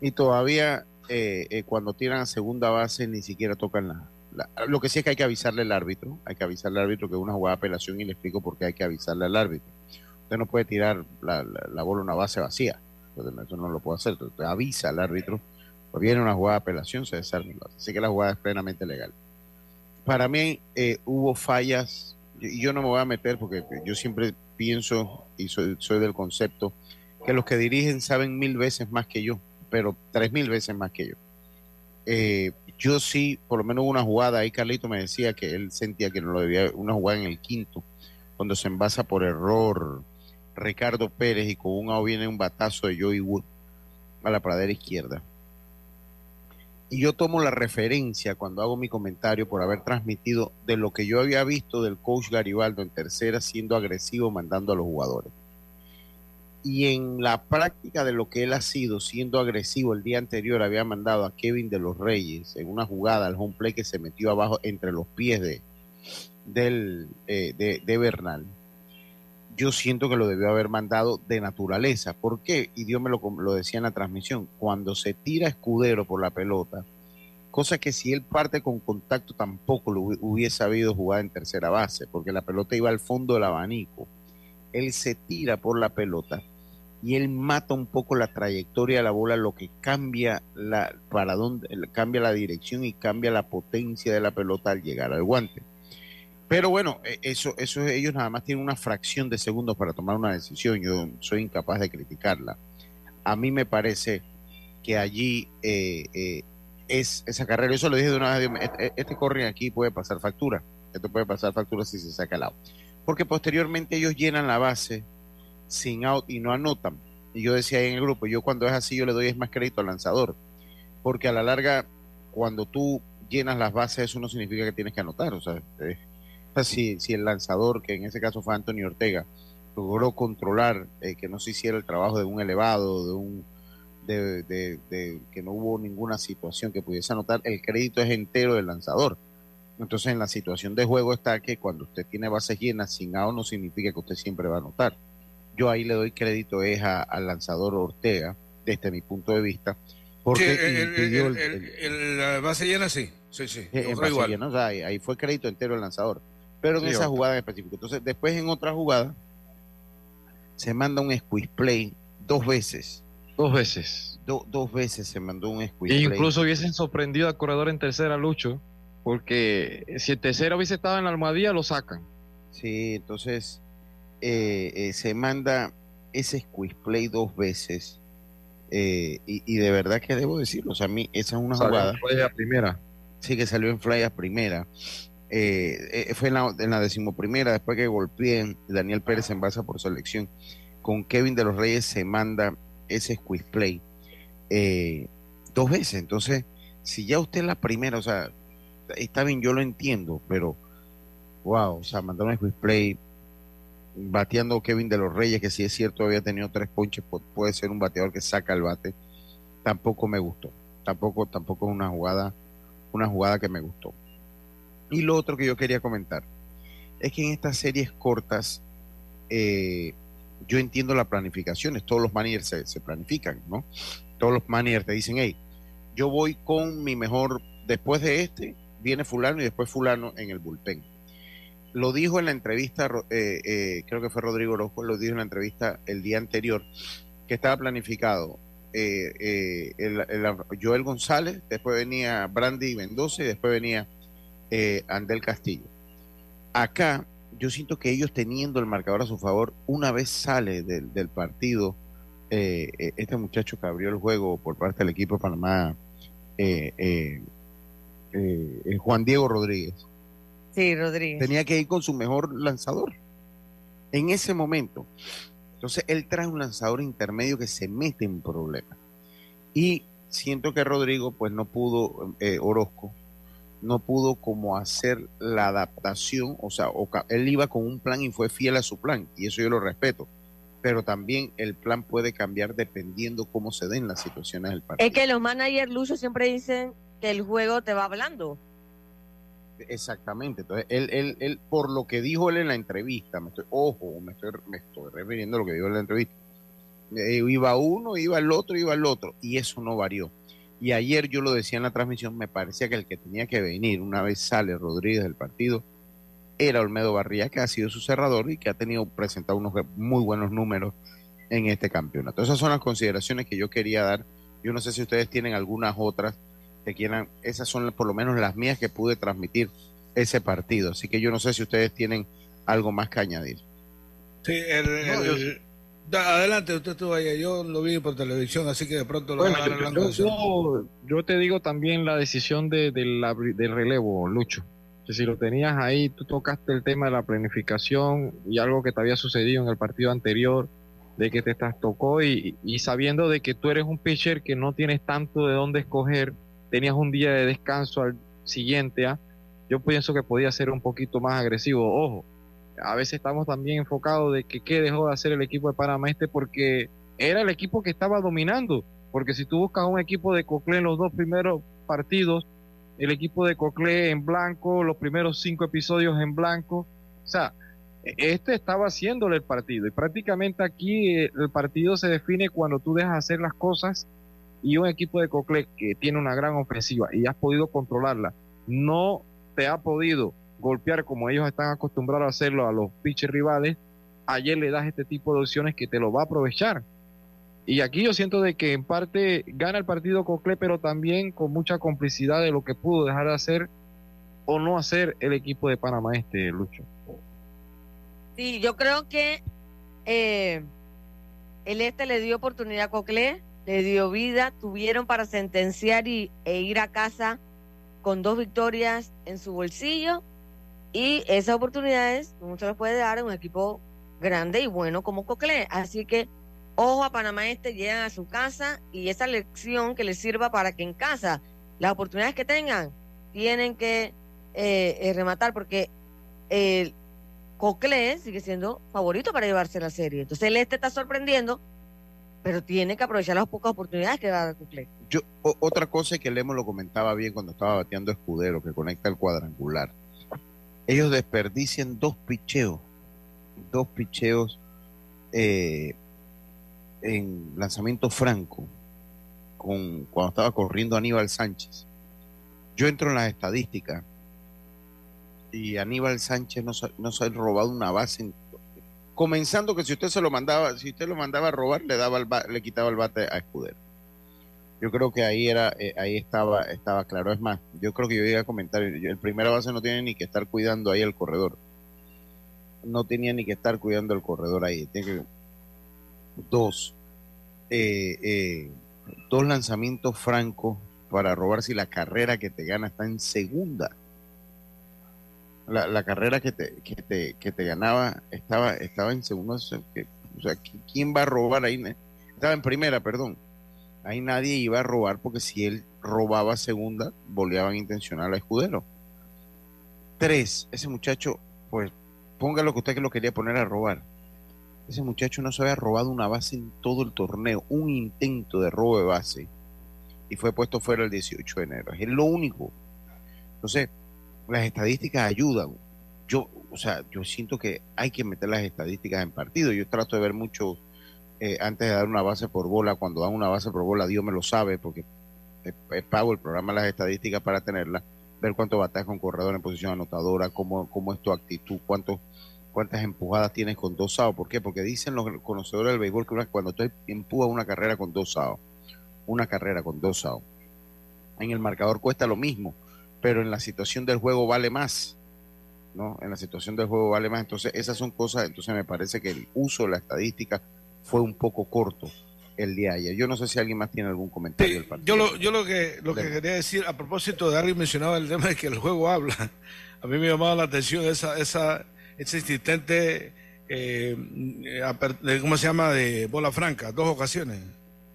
Y todavía eh, eh, cuando tiran a segunda base ni siquiera tocan la, Lo que sí es que hay que avisarle al árbitro. Hay que avisarle al árbitro que es una jugada de apelación y le explico por qué hay que avisarle al árbitro. Usted no puede tirar la, la- la bola a una base vacía. Eso no lo puede hacer. Usted avisa al árbitro. Pues viene una jugada de apelación, se desarma. Así que la jugada es plenamente legal para mí eh, hubo fallas y yo no me voy a meter porque yo siempre pienso y soy, soy del concepto que los que dirigen saben mil veces más que yo, pero tres mil veces más que yo. Eh, yo sí, por lo menos una jugada ahí, Carlito me decía que él sentía que no lo debía, una jugada en el quinto, cuando se envasa por error Ricardo Pérez y con un out viene un batazo de Joey Wood a la pradera izquierda. Y yo tomo la referencia cuando hago mi comentario por haber transmitido de lo que yo había visto del coach Garibaldo en tercera siendo agresivo mandando a los jugadores. Y en la práctica de lo que él ha sido siendo agresivo el día anterior había mandado a Kevin de los Reyes en una jugada al home play que se metió abajo entre los pies de, eh, de, de Bernal. Yo siento que lo debió haber mandado de naturaleza. ¿Por qué? Y Dios me lo, decía en la transmisión. Cuando se tira escudero por la pelota, cosa que si él parte con contacto tampoco lo hubi- hubiese sabido jugar en tercera base, porque la pelota iba al fondo del abanico. Él se tira por la pelota y él mata un poco la trayectoria de la bola, lo que cambia la para dónde cambia la dirección y cambia la potencia de la pelota al llegar al guante. Pero bueno, e- eso, eso ellos nada más tienen una fracción de segundos para tomar una decisión. Yo soy incapaz de criticarla. A mí me parece que allí eh, eh, es esa carrera. Eso lo dije de una vez. Este, este corre aquí puede pasar factura. Esto puede pasar factura si se saca el out. Porque posteriormente ellos llenan la base sin out y no anotan. Y yo decía ahí en el grupo, yo cuando es así, yo le doy más crédito al lanzador. Porque a la larga, cuando tú llenas las bases, eso no significa que tienes que anotar. O sea, si, si el lanzador, que en ese caso fue Antonio Ortega, logró controlar eh, que no se hiciera el trabajo de un elevado, de un de, de- de que no hubo ninguna situación que pudiese anotar, el crédito es entero del lanzador. Entonces, en la situación de juego está que cuando usted tiene bases llenas sin out no significa que usted siempre va a anotar. Yo ahí le doy crédito es a- al lanzador Ortega, desde mi punto de vista, porque el, el- el- el- el- el- la base llena sí. Sí, sí. eh, en base igual. llena, o sea, ahí, ahí fue crédito entero del lanzador. Pero en Sí, esa jugada en específico. Entonces, después en otra jugada, se manda un squeeze play dos veces. Dos veces. Do- dos veces se mandó un squeeze E play. incluso hubiesen sorprendido al corredor en tercera, Lucho, porque si el tercero hubiese estado en la almohadilla, lo sacan. Sí, entonces eh, eh, se manda ese squeeze play dos veces. eh, y, y de verdad que debo decirlo, o sea, a mí esa es una Salió jugada. fue a primera. Sí, que salió en fly a primera. Eh, eh, fue en la, decimoprimera, después que golpeen Daniel Pérez en base por selección. Con Kevin de los Reyes se manda ese squeeze play eh, dos veces. Entonces, si ya usted la primera, o sea, está bien, yo lo entiendo, pero wow, o sea, mandar un squeeze play bateando Kevin de los Reyes, que si es cierto había tenido tres ponches, pu- puede ser un bateador que saca el bate, tampoco me gustó. Tampoco, tampoco es una jugada, una jugada que me gustó. Y lo otro que yo quería comentar es que en estas series cortas, eh, yo entiendo la planificación, todos los managers se, planifican, ¿no? Todos los managers te dicen, hey, yo voy con mi mejor, después de este, viene fulano y después fulano en el bullpen. Lo dijo en la entrevista, eh, eh, creo que fue Rodrigo Orozco, lo dijo en la entrevista el día anterior, que estaba planificado eh, el- el- Joel González, después venía Brandy Mendoza y después venía eh, Andel Castillo. Acá yo siento que ellos teniendo el marcador a su favor, una vez sale del, del partido, eh, eh, este muchacho que abrió el juego por parte del equipo de Panamá, eh, Juan Diego Rodríguez, Sí, Rodríguez. tenía que ir con su mejor lanzador en ese momento. Entonces él trae un lanzador intermedio que se mete en problemas. Y siento que Rodrigo, pues no pudo, eh, Orozco, no pudo como hacer la adaptación, o sea, él iba con un plan y fue fiel a su plan, y eso yo lo respeto. Pero también el plan puede cambiar dependiendo cómo se den las situaciones del partido. Es que los managers Lucho siempre dicen que el juego te va hablando. Exactamente. Entonces, él, él, él, por lo que dijo él en la entrevista, me estoy, ojo, me estoy, me estoy refiriendo a lo que dijo en la entrevista. Eh, iba uno, iba el otro, iba el otro, y eso no varió. Y ayer yo lo decía en la transmisión, me parecía que el que tenía que venir una vez sale Rodríguez del partido era Olmedo Barría, que ha sido su cerrador y que ha tenido presentado unos muy buenos números en este campeonato. Esas son las consideraciones que yo quería dar. Yo no sé si ustedes tienen algunas otras que quieran, esas son por lo menos las mías que pude transmitir ese partido. Así que yo no sé si ustedes tienen algo más que añadir. Sí, el, adelante, usted estuvo ahí. Yo lo vi por televisión, así que de pronto lo Bueno, van a dar yo, yo- yo- te digo también la decisión de, de la- del relevo, Lucho. Que si lo tenías ahí, tú tocaste el tema de la planificación y algo que te había sucedido en el partido anterior, de que te trastocó y, y sabiendo de que tú eres un pitcher que no tienes tanto de dónde escoger, tenías un día de descanso al siguiente, ¿ah? yo pienso que podía ser un poquito más agresivo. Ojo, a veces estamos también enfocados de que qué dejó de hacer el equipo de Panamá este porque era el equipo que estaba dominando. Porque si tú buscas un equipo de Cocle en los dos primeros partidos, el equipo de Cocle en blanco, los primeros cinco episodios en blanco, o sea, este estaba haciéndole el partido. Y prácticamente aquí eh, el partido se define cuando tú dejas hacer las cosas y un equipo de Cocle que tiene una gran ofensiva y has podido controlarla, no te ha podido golpear como ellos están acostumbrados a hacerlo a los pitchers rivales, ayer le das este tipo de opciones que te lo va a aprovechar. Y aquí yo siento de que en parte gana el partido Cocle, pero también con mucha complicidad de lo que pudo dejar de hacer o no hacer el equipo de Panamá este, Lucho. Sí, yo creo que eh, el este le dio oportunidad a Cocle, le dio vida, tuvieron para sentenciar y, e ir a casa con dos victorias en su bolsillo y esas oportunidades no se las puede dar a un equipo grande y bueno como Cocle. Así que ojo a Panamá Este, llegan a su casa y esa lección que les sirva para que en casa las oportunidades que tengan tienen que eh, eh, rematar porque el sigue siendo favorito para llevarse la serie. Entonces el Este está sorprendiendo, pero tiene que aprovechar las pocas oportunidades que da Cocle. Yo, otra cosa que Lemo lo comentaba bien cuando estaba bateando Escudero, que conecta el cuadrangular. Ellos desperdician dos picheos, dos picheos eh, en lanzamiento franco, con, cuando estaba corriendo Aníbal Sánchez. Yo entro en las estadísticas y Aníbal Sánchez no se, no se ha robado una base en- comenzando que si usted se lo mandaba, si usted lo mandaba a robar, le daba el le quitaba el bate a Escudero. Yo creo que ahí era, eh, ahí estaba, estaba claro. Es más, yo creo que yo iba a comentar, el primera base no tiene ni que estar cuidando ahí el corredor. No tenía ni que estar cuidando el corredor ahí. Tiene que- dos, eh, eh, dos lanzamientos francos para robar si la carrera que te gana está en segunda. La, la carrera que te, que te, que te ganaba estaba, estaba en segunda. O sea, ¿quién va a robar ahí? Estaba en primera, perdón ahí nadie iba a robar porque si él robaba segunda, boleaban intencional a Escudero. Tres, ese muchacho, pues ponga lo que usted que lo quería poner a robar. Ese muchacho no se había robado una base en todo el torneo, un intento de robo de base y fue puesto fuera el 18 de enero. Es lo único. Entonces, las estadísticas ayudan. Yo, o sea, yo siento que hay que meter las estadísticas en partido. Yo trato de ver mucho eh, antes de dar una base por bola, cuando dan una base por bola, Dios me lo sabe, porque es, pago el programa las estadísticas para tenerla, ver cuánto bateas con corredor en posición anotadora, cómo, cómo es tu actitud, cuánto, cuántas empujadas tienes con dos outs. ¿Por qué? Porque dicen los conocedores del béisbol que cuando tú empujas una carrera con dos outs, una carrera con dos outs, en el marcador cuesta lo mismo, pero en la situación del juego vale más. ¿no? En la situación del juego vale más. Entonces, esas son cosas, entonces me parece que el uso de la estadística fue un poco corto el día de ayer. Yo no sé si alguien más tiene algún comentario del partido. Yo lo, yo lo que lo que quería decir a propósito de alguien mencionaba el tema de que el juego habla. A mí me llamaba la atención esa esa ese insistente eh, ¿cómo se llama? de bola franca, dos ocasiones.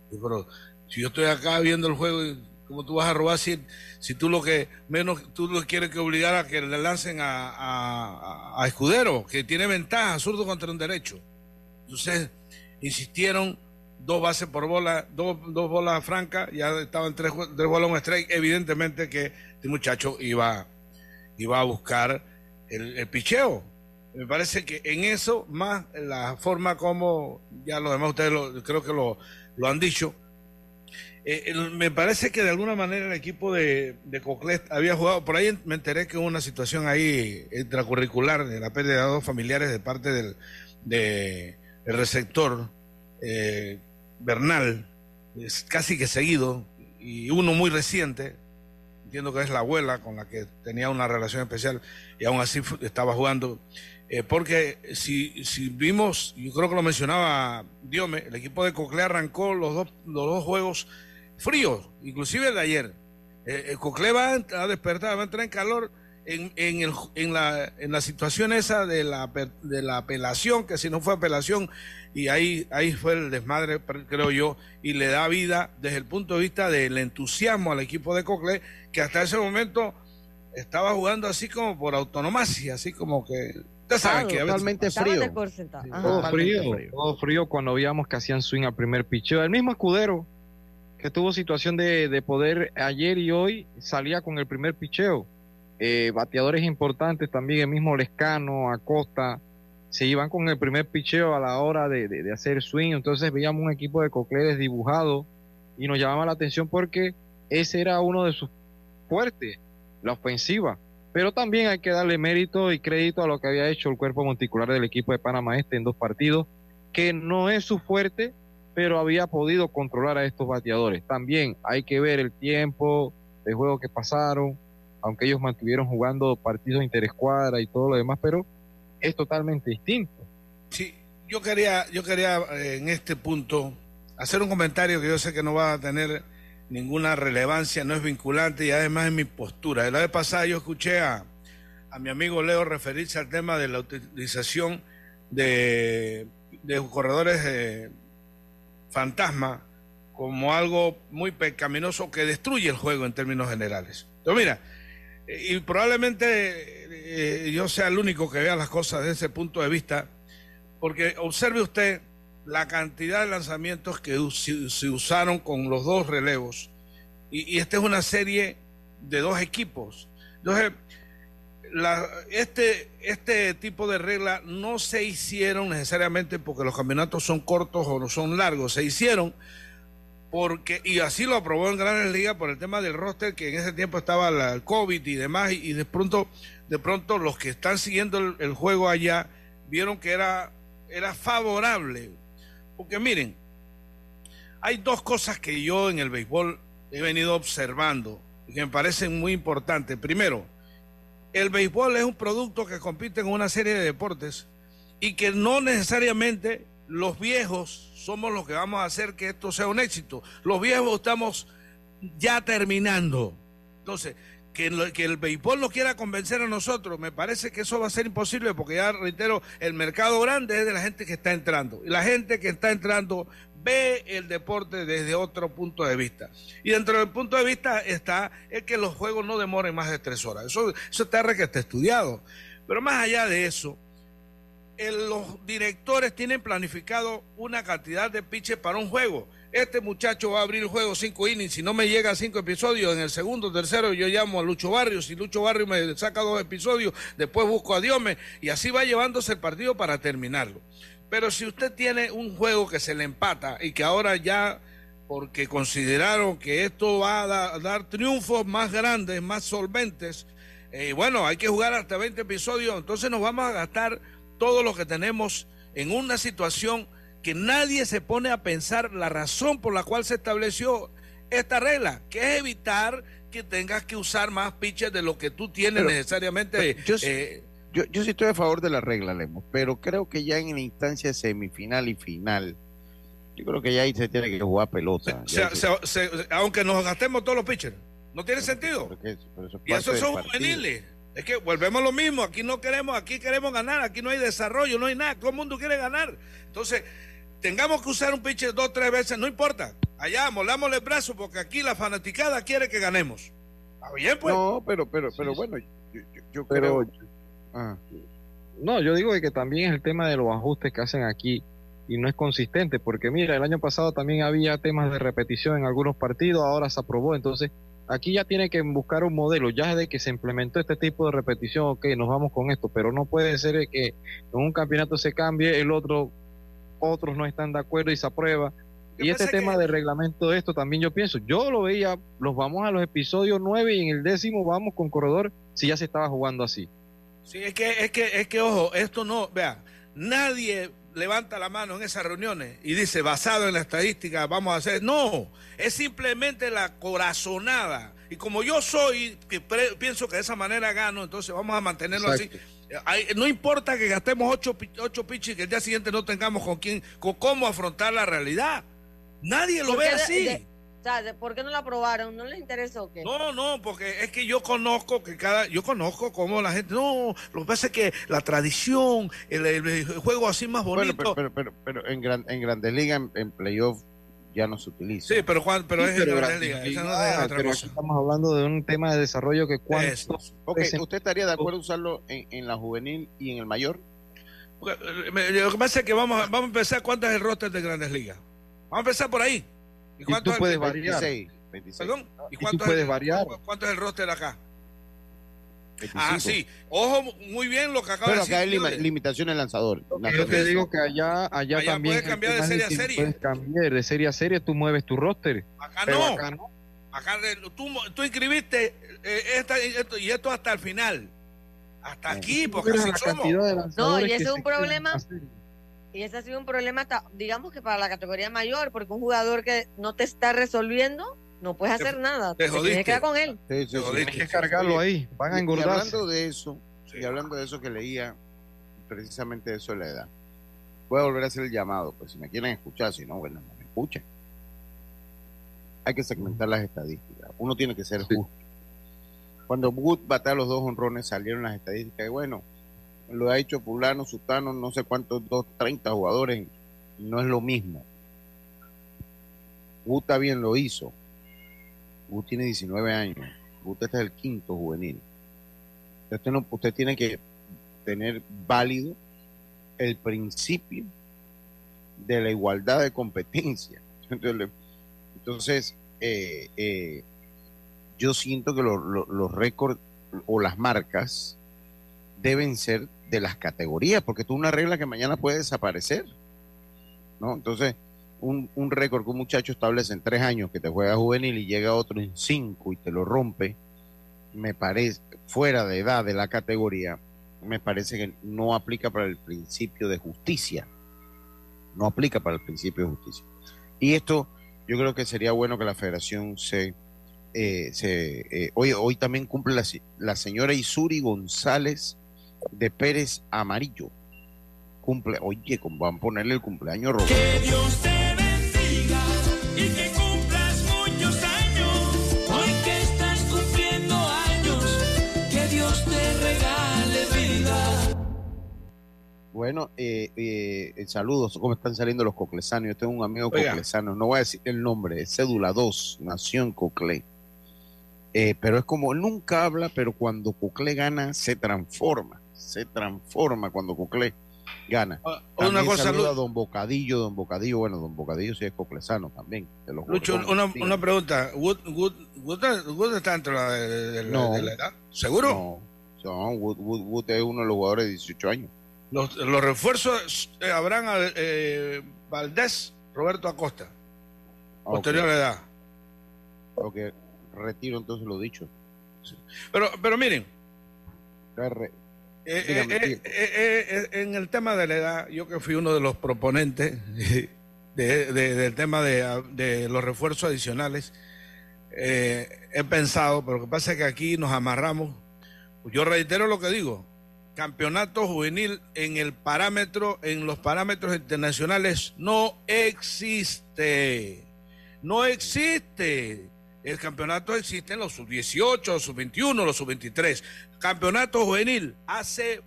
Pero si yo estoy acá viendo el juego, ¿cómo tú vas a robar si, si tú lo que menos tú lo quieres que obligar a que le lancen a, a, a Escudero, que tiene ventaja zurdo contra un derecho? Entonces insistieron dos bases por bola, dos, dos bolas francas, ya estaban tres, tres bolas un strike. Evidentemente que este muchacho iba, iba a buscar el, el picheo. Me parece que en eso, más la forma como, ya los demás ustedes lo- creo que lo, lo han dicho, eh, me parece que de alguna manera el equipo de, de Coclet había jugado, por ahí me enteré que hubo una situación ahí extracurricular de la pérdida de dos familiares de parte del de, el receptor eh, Bernal, es casi que seguido, y uno muy reciente, entiendo que es la abuela con la que tenía una relación especial y aún así estaba jugando. Eh, porque si, si vimos, yo creo que lo mencionaba Diome, el equipo de Coclé arrancó los dos, los dos juegos fríos, inclusive el de ayer. Eh, el Coclé va a despertar, va a entrar en calor en, en, el, en, la, en la situación esa de la, per- de la apelación, que si no fue apelación, y ahí, ahí fue el desmadre, creo yo, y le da vida desde el punto de vista del entusiasmo al equipo de Coclé, que hasta ese momento estaba jugando así como por autonomacia, así como que... Sabe que a veces- Todo frío, todo frío cuando veíamos que hacían swing al primer picheo. El mismo escudero que tuvo situación de, de poder ayer y hoy salía con el primer picheo. Eh, bateadores importantes también, el mismo Lescano, Acosta, se iban con el primer picheo a la hora de, de- hacer swing. Entonces veíamos un equipo de Coclé dibujado y nos llamaba la atención porque ese era uno de sus fuertes, la ofensiva. Pero también hay que darle mérito y crédito a lo que había hecho el cuerpo monticular del equipo de Panamá Este en dos partidos, que no es su fuerte, pero había podido controlar a estos bateadores. También hay que ver el tiempo de juego que pasaron, aunque ellos mantuvieron jugando partidos interescuadra y todo lo demás, pero es totalmente distinto. Sí, yo quería, yo quería eh, en este punto hacer un comentario que yo sé que no va a tener ninguna relevancia, no es vinculante y además es mi postura. La vez pasada yo escuché a, a mi amigo Leo referirse al tema de la utilización de, de corredores de fantasma como algo muy pecaminoso que destruye el juego en términos generales. Entonces, mira, eh, y probablemente eh, yo sea el único que vea las cosas desde ese punto de vista, porque observe usted la cantidad de lanzamientos que se, usaron con los dos relevos, y, y esta es una serie de dos equipos. Entonces, este, este tipo de reglas no se hicieron necesariamente porque los campeonatos son cortos o no son largos, se hicieron porque, y así lo aprobó en Grandes Ligas por el tema del roster, que en ese tiempo estaba la, COVID y demás, y, de pronto, de pronto los que están siguiendo el, el juego allá vieron que era, era favorable. Porque miren, hay dos cosas que yo en el béisbol he venido observando y que me parecen muy importantes. Primero, el béisbol es un producto que compite en una serie de deportes y que no necesariamente los viejos somos los que vamos a hacer que esto sea un éxito. Los viejos estamos ya terminando. Entonces, que, que el béisbol nos quiera convencer a nosotros, me parece que eso va a ser imposible porque ya reitero, el mercado grande es de la gente que está entrando. Y la gente que está entrando ve el deporte desde otro punto de vista. Y dentro del punto de vista está el que los juegos no demoren más de tres horas. Eso, eso está que está estudiado. Pero más allá de eso, los directores tienen planificado una cantidad de pitches para un juego. Este muchacho va a abrir el juego cinco innings. Si no me llega a cinco episodios, en el segundo, tercero, yo llamo a Lucho Barrios. Si Lucho Barrios me saca dos episodios, después busco a Diome. Y así va llevándose el partido para terminarlo. Pero si usted tiene un juego que se le empata y que ahora ya, porque consideraron que esto va a da, dar triunfos más grandes, más solventes, eh, bueno, hay que jugar hasta 20 episodios, entonces nos vamos a gastar todo lo que tenemos en una situación que nadie se pone a pensar la razón por la cual se estableció esta regla, que es evitar que tengas que usar más pitches de lo que tú tienes Pero, necesariamente. yo, eh, yo, yo sí estoy a favor de la regla, Lemos, pero creo que ya en la instancia semifinal y final, yo creo que ya ahí se tiene que jugar pelota. se- se- se- aunque nos gastemos todos los pitchers, no tiene sentido. Y eso son juveniles. Es que volvemos a lo mismo, aquí no queremos, aquí queremos ganar, aquí no hay desarrollo, no hay nada, todo el mundo quiere ganar. Entonces, tengamos que usar un pitcher dos, tres veces, no importa. Allá, molámosle el brazo, porque aquí la fanaticada quiere que ganemos. Está bien, pues. No, pero, pero, pero bueno, yo, yo- yo Pero- creo. Ah. No, yo digo que también es el tema de los ajustes que hacen aquí y no es consistente, porque mira, el año pasado también había temas de repetición en algunos partidos, ahora se aprobó, entonces aquí ya tiene que buscar un modelo, ya desde que se implementó este tipo de repetición, ok, nos vamos con esto, pero no puede ser que en un campeonato se cambie, el otro, otros no están de acuerdo y se aprueba. Y este tema de reglamento de esto también yo pienso, yo lo veía, los vamos a los episodios 9 y en el décimo vamos con corredor si ya se estaba jugando así. Sí, es que, es que, es que, ojo, esto no, vea, nadie levanta la mano en esas reuniones y dice, basado en la estadística, vamos a hacer. No, es simplemente la corazonada. Y como yo soy, que pre- pienso que de esa manera gano, entonces vamos a mantenerlo Exacto. así. No importa que gastemos ocho, ocho pitches y que el día siguiente no tengamos con quién, con cómo afrontar la realidad. Nadie lo ¿Por ve así. de- o sea, de- ¿por qué no lo aprobaron? ¿No les interesó o qué? No, no, porque es que yo conozco que cada, yo conozco cómo la gente, no, lo que pasa es que la tradición, el, el- el juego así más Bueno, bonito. pero, pero, pero, pero en, gran, en Grandes Ligas, en, en playoff, ya no se utiliza. sí, pero Juan, pero Sí, es pero en la- Grandes Ligas, esa no es Ah, otra pero cosa. aquí estamos hablando de un tema de desarrollo que cuánto Eso. Ok, veces- ¿usted estaría de acuerdo usarlo en, en la juvenil y en el mayor? Eh, Lo que pasa es que vamos a, vamos a empezar cuánto es el roster de Grandes Ligas. Vamos a empezar por ahí. ¿Y tú cuánto es el- puedes variar. 26. 26. Perdón, ¿y Y cuánto tú es el- puedes variar. cu- ¿Cuánto es el roster acá? 25. Ah, sí. Ojo, muy bien lo que acaba Pero de decir. acá hay limitaciones de lanzador. Yo te digo que allá, allá, Allá también puedes el cambiar de serie a serie. Puedes cambiar de serie a serie, tú mueves tu roster. Acá pero no. acá no. Acá de- tú, tú inscribiste eh, esta, esto, y esto hasta el final. Hasta aquí, porque así la somos. No, y ese es un problema. Y ese ha sido un problema, digamos que para la categoría mayor, porque un jugador que no te está resolviendo, no puedes hacer nada. te Te tienes que quedar con él. Sí, sí, sí. Tienes que cargarlo ahí, van a y engordarse. hablando de eso, y hablando de eso que leía, precisamente eso de la edad. Voy a volver a hacer el llamado, pues si me quieren escuchar, si no, bueno, no me escuchen. Hay que segmentar las estadísticas. Uno tiene que ser justo. Cuando Wood batea los dos honrones, salieron las estadísticas. Y bueno, lo ha hecho Fulano, Sutano, no sé cuántos, dos, 30 jugadores. No es lo mismo. Wood también lo hizo. Wood tiene 19 años. Wood este es el quinto juvenil. Usted, no, usted tiene que tener válido el principio de la igualdad de competencia. *laughs* Entonces, eh, eh, yo siento que lo- lo- los récords o las marcas deben ser de las categorías, porque es una regla que mañana puede desaparecer. ¿no? Entonces, un, un récord que un muchacho establece en tres años que te juega juvenil y llega otro en cinco y te lo rompe, me parece, fuera de edad de la categoría, me parece que no aplica para el principio de justicia. No aplica para el principio de justicia. Y esto, yo creo que sería bueno que la federación se... eh, se eh, hoy, hoy también cumple la, la señora Isuri González de Pérez Amarillo. Cumple, oye, como van a ponerle el cumpleaños Roberto. Dios te bendiga y que cumplas muchos años. Hoy que estás cumpliendo años, que Dios te regale vida. Bueno, eh, eh, eh, saludos. ¿Cómo están saliendo los coclesanos? Yo tengo un amigo Oiga. coclesano. No voy a decir el nombre. Es cédula 2. Nació en Cocle. Eh, pero es como, nunca habla, pero cuando Cocle gana, se transforma. Se transforma cuando Cocle gana. una También cosa, saluda a Don Bocadillo. Don Bocadillo, bueno, Don Bocadillo sí es coclesano también. Lucho, Don una, una pregunta. ¿Wood, Wood, Wood, Wood está dentro de la, de- de la- No. de la edad? ¿Seguro? No, no, Wood, es uno de los jugadores de 18 años. Los, los refuerzos eh, habrán eh, Valdés, Roberto Acosta. Posterior a la edad. Ok, retiro entonces lo dicho. Pero, pero miren, Re- eh, Dígame, eh, eh, en el tema de la edad, yo que fui uno de los proponentes *laughs* de- de- del tema de, de los refuerzos adicionales, he pensado, pero lo que pasa es que aquí nos amarramos. Yo reitero lo que digo. Campeonato juvenil en el parámetro, en los parámetros internacionales, no existe. No existe. El campeonato existe en los sub-18, los sub-21, los sub-23. Campeonato juvenil hace,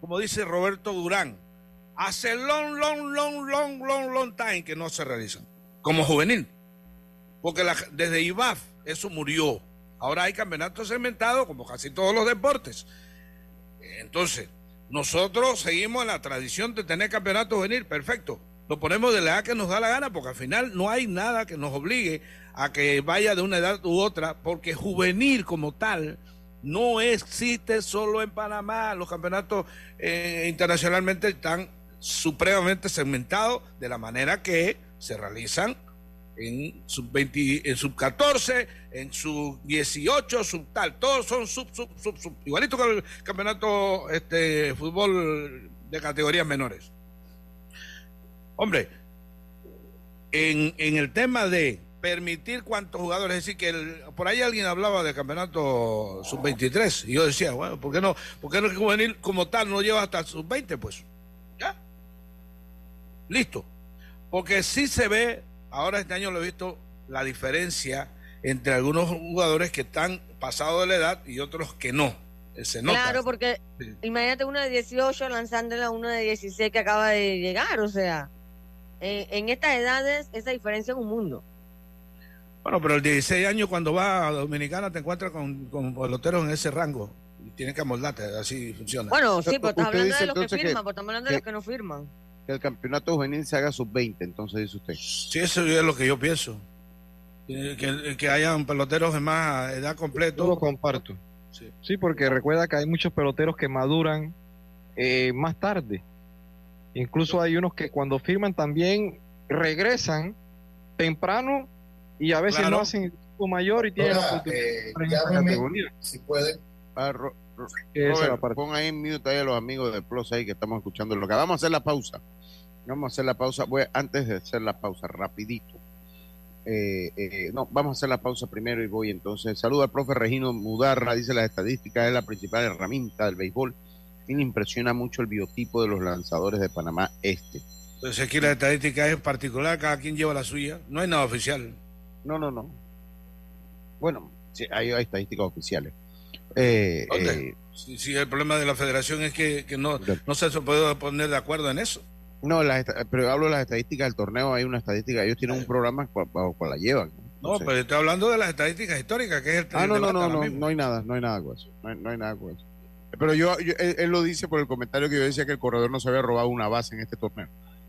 como dice Roberto Durán, hace long, long, long, long, long, long time que no se realizan. Como juvenil. Porque desde IBAF eso murió. Ahora hay campeonatos segmentados como casi todos los deportes. Entonces, nosotros seguimos la tradición de tener campeonato juvenil, perfecto. Lo ponemos de la edad que nos da la gana, porque al final no hay nada que nos obligue a que vaya de una edad u otra, porque juvenil como tal no existe solo en Panamá. Los campeonatos eh, internacionalmente están supremamente segmentados de la manera que se realizan en sub 20, en sub 14, en sub 18, sub tal, todos son sub, sub, sub, sub, igualito que el campeonato este fútbol de categorías menores. Hombre, en, en el tema de permitir cuántos jugadores, es decir, que el- por ahí alguien hablaba del campeonato sub 23 y yo decía, bueno, ¿por qué no, por qué no el juvenil como tal no lleva hasta sub 20? Pues ya, listo. Porque sí se ve, ahora este año lo he visto, la diferencia entre algunos jugadores que están pasados de la edad y otros que no. Eh, Se nota. Claro, porque imagínate uno de 18 lanzándole a uno de 16 que acaba de llegar, o sea, en, en estas edades esa diferencia es un mundo. Bueno, pero el 16 años cuando va a Dominicana te encuentras con, con peloteros en ese rango. Y tienes que amoldarte, así funciona. Bueno, sí, pero estás Usted hablando dice de los que firman, pero estamos hablando de los que- que no firman. Que el campeonato juvenil se haga sub-20, entonces dice usted. Sí, eso es lo que yo pienso. Que, que, que hayan peloteros de más edad completo. Yo lo comparto. Sí. Sí, porque recuerda que hay muchos peloteros que maduran eh, más tarde. Incluso hay unos que cuando firman también regresan temprano y a veces Claro. no hacen el equipo mayor y tienen la Oiga, oportunidad eh, categoría. si puede. Ah, Ro- Ro- la Robert, pon ahí en mute ahí a los amigos de Plus ahí que estamos escuchando lo que vamos a hacer la pausa. Vamos a hacer la pausa. Voy, antes de hacer la pausa, rapidito. Eh, eh, no, vamos a hacer la pausa primero y voy entonces. Saludo al profe Regino Mudarra, dice las estadísticas es la principal herramienta del béisbol. Y me impresiona mucho el biotipo de los lanzadores de Panamá Este. Entonces aquí la estadística es particular, cada quien lleva la suya. No hay nada oficial. No, no, no. Bueno, sí, hay, hay estadísticas oficiales. Eh, eh, Si, si el problema de la federación es que, que no, no se puede poner de acuerdo en eso. no, las pero hablo de las estadísticas del torneo. Hay una estadística, ellos tienen un programa cu- bajo cual la llevan. No, pero estoy hablando de las estadísticas históricas, que es el Ah, no, no, no, no, no hay nada, no hay nada con eso. No hay, no hay nada con eso. Pero yo, yo- él, él lo dice por el comentario que yo decía que el corredor no se había robado una base en este torneo.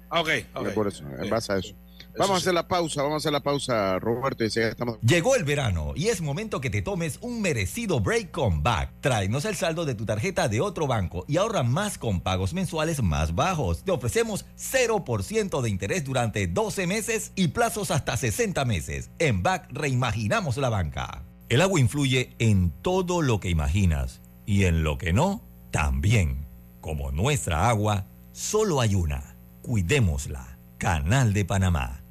Ah, ok, ok. Por eso, en base a eso. Vamos a hacer la pausa, vamos a hacer la pausa, Roberto, y ya estamos. Llegó el verano y es momento que te tomes un merecido break con Back. Tráenos el saldo de tu tarjeta de otro banco y ahorra más con pagos mensuales más bajos. Te ofrecemos 0% de interés durante 12 meses y plazos hasta 60 meses. En Back reimaginamos la banca. El agua influye en todo lo que imaginas y en lo que no, también. Como nuestra agua, solo hay una. Cuidémosla. Canal de Panamá.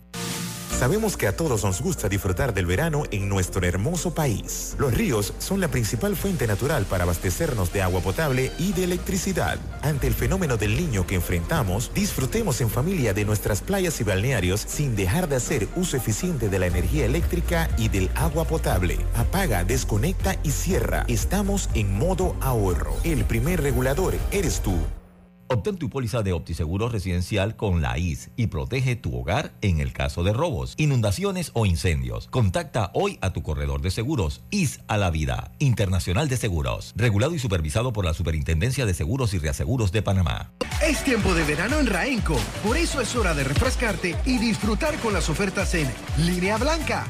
Sabemos que a todos nos gusta disfrutar del verano en nuestro hermoso país. Los ríos son la principal fuente natural para abastecernos de agua potable y de electricidad. Ante el fenómeno del niño que enfrentamos, disfrutemos en familia de nuestras playas y balnearios sin dejar de hacer uso eficiente de la energía eléctrica y del agua potable. Apaga, desconecta y cierra. Estamos en modo ahorro. El primer regulador eres tú. Obtén tu póliza de OptiSeguros residencial con la IS y protege tu hogar en el caso de robos, inundaciones o incendios. Contacta hoy a tu corredor de seguros IS a la vida, Internacional de Seguros, regulado y supervisado por la Superintendencia de Seguros y Reaseguros de Panamá. Es tiempo de verano en Raenco, por eso es hora de refrescarte y disfrutar con las ofertas en línea blanca,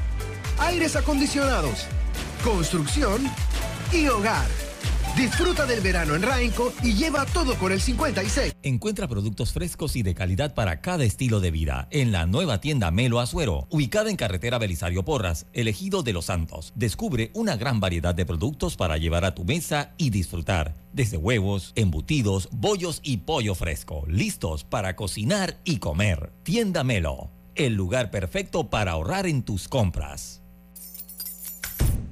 aires acondicionados, construcción y hogar. Disfruta del verano en Raenco y lleva todo con el 56. Encuentra productos frescos y de calidad para cada estilo de vida en la nueva tienda Melo Azuero, ubicada en carretera Belisario Porras, elegido de Los Santos. Descubre una gran variedad de productos para llevar a tu mesa y disfrutar, desde huevos, embutidos, bollos y pollo fresco, listos para cocinar y comer. Tienda Melo, el lugar perfecto para ahorrar en tus compras.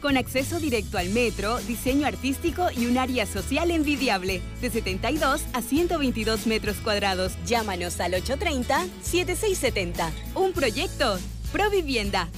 con acceso directo al metro, diseño artístico y un área social envidiable, de 72 a 122 metros cuadrados. Llámanos al 830-7670. Un proyecto, Provivienda.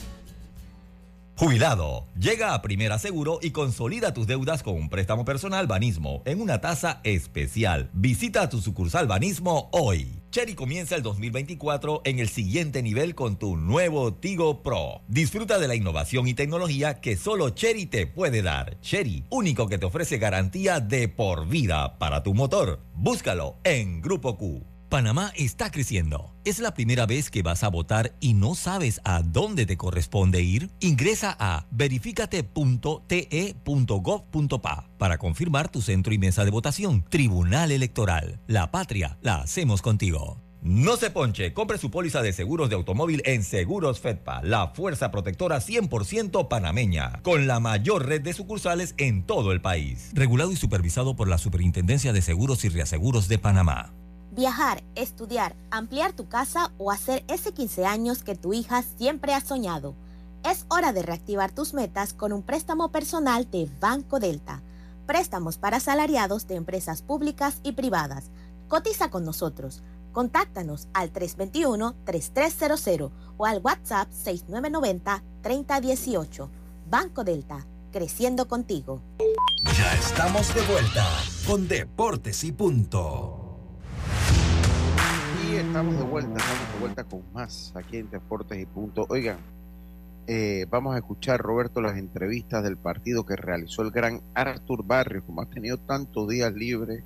Jubilado, llega a Primera Seguro y consolida tus deudas con un préstamo personal Banismo en una tasa especial. Visita tu sucursal Banismo hoy. Cherry comienza el 2024 en el siguiente nivel con tu nuevo Tigo Pro. Disfruta de la innovación y tecnología que solo Cherry te puede dar. Cherry, único que te ofrece garantía de por vida para tu motor. Búscalo en Grupo Q. Panamá está creciendo. ¿Es la primera vez que vas a votar y no sabes a dónde te corresponde ir? Ingresa a verificate.te.gov.pa para confirmar tu centro y mesa de votación. Tribunal Electoral. La patria la hacemos contigo. No se ponche, compre su póliza de seguros de automóvil en Seguros Fedpa, la fuerza protectora 100% panameña, con la mayor red de sucursales en todo el país. Regulado y supervisado por la Superintendencia de Seguros y Reaseguros de Panamá. Viajar, estudiar, ampliar tu casa o hacer ese 15 años que tu hija siempre ha soñado. Es hora de reactivar tus metas con un préstamo personal de Banco Delta. Préstamos para asalariados de empresas públicas y privadas. Cotiza con nosotros. Contáctanos al 321-3300 o al WhatsApp 6990-3018. Banco Delta, creciendo contigo. Ya estamos de vuelta con Deportes y Punto. Y estamos de vuelta, estamos de vuelta con más aquí en Deportes y Punto. Oigan, eh, vamos a escuchar, Roberto, las entrevistas del partido que realizó el gran Artur Barrios, como ha tenido tantos días libres,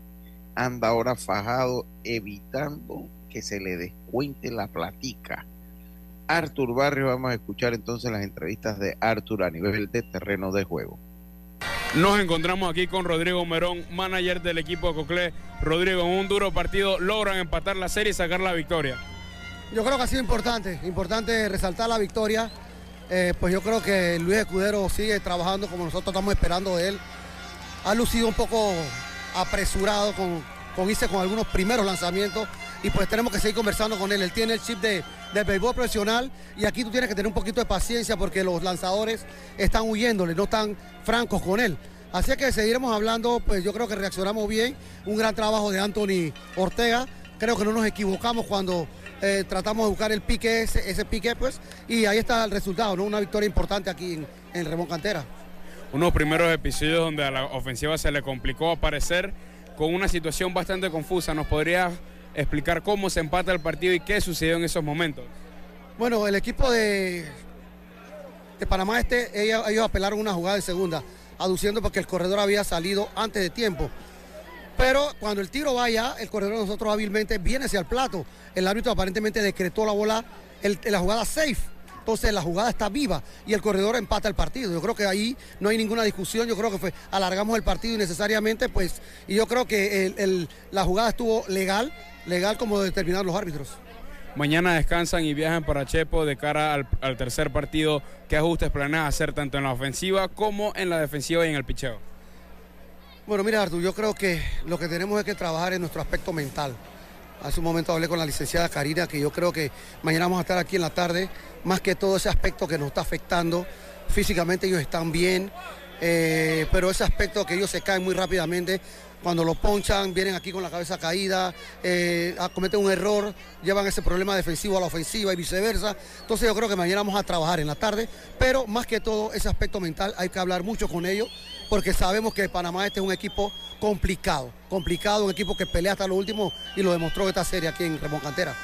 anda ahora fajado evitando que se le descuente la platica Artur Barrio. Vamos a escuchar entonces las entrevistas de Artur a nivel de terreno de juego. Nos encontramos aquí con Rodrigo Merón, manager del equipo de Coclé. Rodrigo, en un duro partido logran empatar la serie y sacar la victoria. Yo creo que ha sido importante, importante resaltar la victoria. Eh, pues yo creo que Luis Escudero sigue trabajando como nosotros estamos esperando de él. Ha lucido un poco apresurado con, con irse con algunos primeros lanzamientos y pues tenemos que seguir conversando con él. Él tiene el chip de, de béisbol profesional y aquí tú tienes que tener un poquito de paciencia porque los lanzadores están huyéndole, no están francos con él. Así que seguiremos hablando, pues yo creo que reaccionamos bien. Un gran trabajo de Anthony Ortega. Creo que no nos equivocamos cuando eh, tratamos de buscar el pique, ese, ese pique, pues, y ahí está el resultado, ¿no? Una victoria importante aquí en, en Remón Cantera. Unos primeros episodios donde a la ofensiva se le complicó aparecer con una situación bastante confusa. ¿Nos podría explicar cómo se empata el partido y qué sucedió en esos momentos? Bueno, el equipo de, de Panamá Este, ellos, apelaron una jugada de segunda, aduciendo porque el corredor había salido antes de tiempo. Pero cuando el tiro vaya, el corredor de nosotros hábilmente viene hacia el plato. El árbitro aparentemente decretó la bola, el- la jugada safe. Entonces la jugada está viva y el corredor empata el partido. Yo creo que ahí no hay ninguna discusión. Yo creo que fue alargamos el partido innecesariamente, pues, y yo creo que el- el- la jugada estuvo legal, legal como determinaron los árbitros. Mañana descansan y viajan para Chepo de cara al, al tercer partido. ¿Qué ajustes planeas hacer tanto en la ofensiva como en la defensiva y en el picheo? Bueno, mira, Artur, yo creo que lo que tenemos es que trabajar en nuestro aspecto mental. Hace un momento hablé con la licenciada Karina, que yo creo que mañana vamos a estar aquí en la tarde, más que todo ese aspecto que nos está afectando. Físicamente ellos están bien, eh, pero ese aspecto que ellos se caen muy rápidamente, cuando lo ponchan, vienen aquí con la cabeza caída, eh, cometen un error, llevan ese problema defensivo a la ofensiva y viceversa. Entonces yo creo que mañana vamos a trabajar en la tarde, pero más que todo ese aspecto mental hay que hablar mucho con ellos, porque sabemos que Panamá este es un equipo complicado, complicado, un equipo que pelea hasta lo último y lo demostró esta serie aquí en Remón Cantera.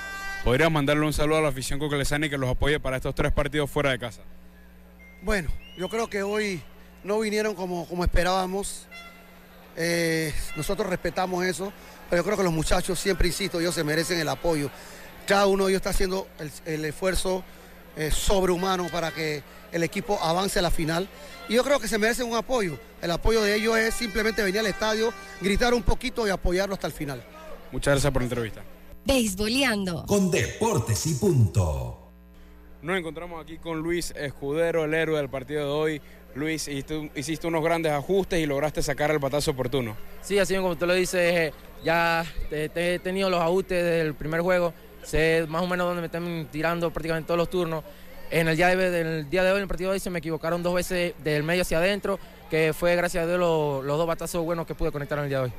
¿Podrías mandarle un saludo a la afición coclesana y que los apoye para estos tres partidos fuera de casa? Bueno, yo creo que hoy no vinieron como, como esperábamos. Eh, nosotros respetamos eso, pero yo creo que los muchachos, siempre insisto, ellos se merecen el apoyo. Cada uno de ellos está haciendo el, el esfuerzo eh, sobrehumano para que el equipo avance a la final. Y yo creo que se merecen un apoyo. El apoyo de ellos es simplemente venir al estadio, gritar un poquito y apoyarlo hasta el final. Muchas gracias por la entrevista. Beisboleando. Con Deportes y Punto. Nos encontramos aquí con Luis Escudero, el héroe del partido de hoy. Luis, hiciste, hiciste unos grandes ajustes y lograste sacar el batazo oportuno. Sí, así como tú lo dices, eh, ya he tenido los ajustes del primer juego, sé más o menos dónde me están tirando prácticamente todos los turnos. En el día de, día de hoy, en el partido de hoy, se me equivocaron dos veces del medio hacia adentro, que fue gracias a Dios los, los dos batazos buenos que pude conectar en el día de hoy.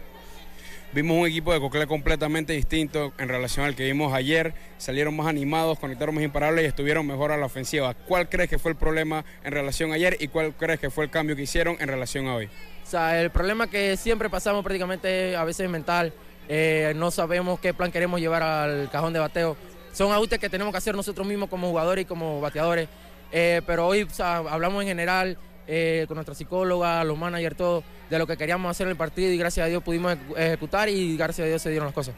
Vimos un equipo de Coclé completamente distinto en relación al que vimos ayer. Salieron más animados, conectaron más imparables y estuvieron mejor a la ofensiva. ¿Cuál crees que fue el problema en relación a ayer y cuál crees que fue el cambio que hicieron en relación a hoy? O sea, el problema que siempre pasamos prácticamente a veces es mental. Eh, no sabemos qué plan queremos llevar al cajón de bateo. Son ajustes que tenemos que hacer nosotros mismos como jugadores y como bateadores. Eh, pero hoy hablamos en general eh, con nuestra psicóloga, los managers, todo, de lo que queríamos hacer en el partido y gracias a Dios pudimos ejecu- ejecutar y gracias a Dios se dieron las cosas.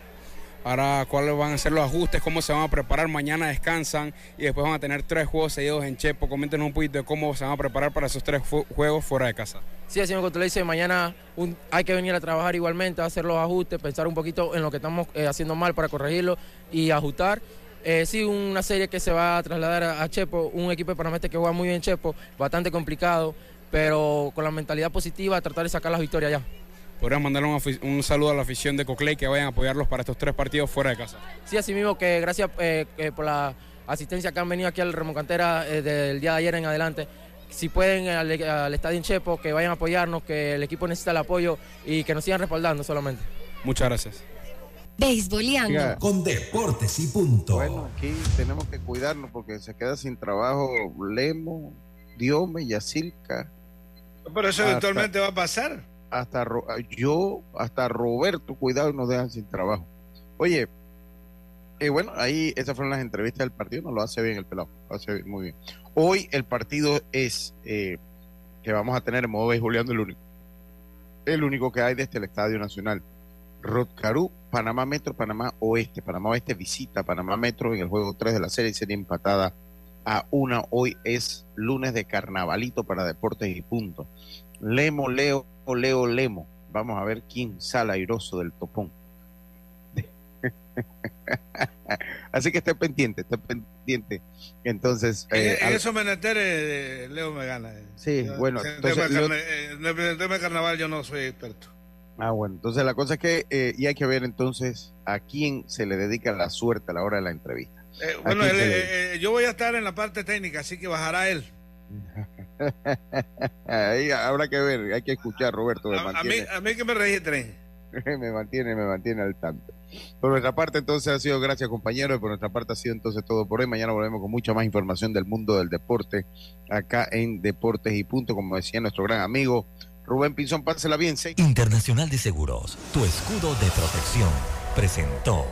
Ahora, ¿cuáles van a ser los ajustes? ¿Cómo se van a preparar? Mañana descansan y después van a tener tres juegos seguidos en Chepo. Coméntenos un poquito de cómo se van a preparar para esos tres juegos fuera de casa. Sí, tú le dices, mañana un- hay que venir a trabajar igualmente, a hacer los ajustes, pensar un poquito en lo que estamos eh, haciendo mal para corregirlo y ajustar. Eh, sí, una serie que se va a trasladar a, a Chepo, un equipo de Panamá este que juega muy bien en Chepo, bastante complicado, pero con la mentalidad positiva, tratar de sacar las victorias ya. Podrías mandarle un, saludo a la afición de Coclé que vayan a apoyarlos para estos tres partidos fuera de casa. Sí, así mismo que gracias eh, por la asistencia que han venido aquí al Remocantera eh, del día de ayer en adelante. Si pueden al, al estadio en Chepo, que vayan a apoyarnos, que el equipo necesita el apoyo y que nos sigan respaldando solamente. Muchas gracias. Beisboleando. Con Deportes y Punto. Bueno, aquí tenemos que cuidarnos porque se queda sin trabajo Lemo, Diome, Yacilca. Pero eso Hasta- eventualmente va a pasar. Hasta yo, hasta Roberto, cuidado, nos dejan sin trabajo. Oye, eh, bueno, ahí esas fueron las entrevistas del partido, nos lo hace bien el pelado, lo hace bien, muy bien. Hoy el partido es eh, que vamos a tener en modo beisboleando el único. El único que hay desde el Estadio Nacional. Rotcarú, Panamá Metro, Panamá Oeste. Panamá Oeste visita Panamá Metro en el juego 3 de la serie, serie empatada a una. Hoy es lunes de carnavalito para deportes y punto. Lemo, Leo, Leo, Lemo. Vamos a ver quién sale airoso del topón. Así que esté pendiente, esté pendiente. Entonces, eh, en, al- esos menesteres, eh, Leo me gana. Sí, bueno, en entonces, tema, lo- eh, en tema de carnaval yo no soy experto. Ah, bueno, entonces la cosa es que, eh, y hay que ver entonces a quién se le dedica la suerte a la hora de la entrevista. Eh, ¿A bueno, él, le- eh, yo voy a estar en la parte técnica, así que bajará él. *laughs* Ahí habrá que ver, hay que escuchar, Roberto, me A, a mí, mantiene, a mí que me registren. *laughs* me mantiene, me mantiene al tanto. Por nuestra parte, entonces ha sido gracias, compañeros, y por nuestra parte ha sido entonces todo por hoy. Mañana volvemos con mucha más información del mundo del deporte acá en Deportes y Punto, como decía nuestro gran amigo Rubén Pinzón, pásela bien. Internacional de Seguros, tu escudo de protección, presentó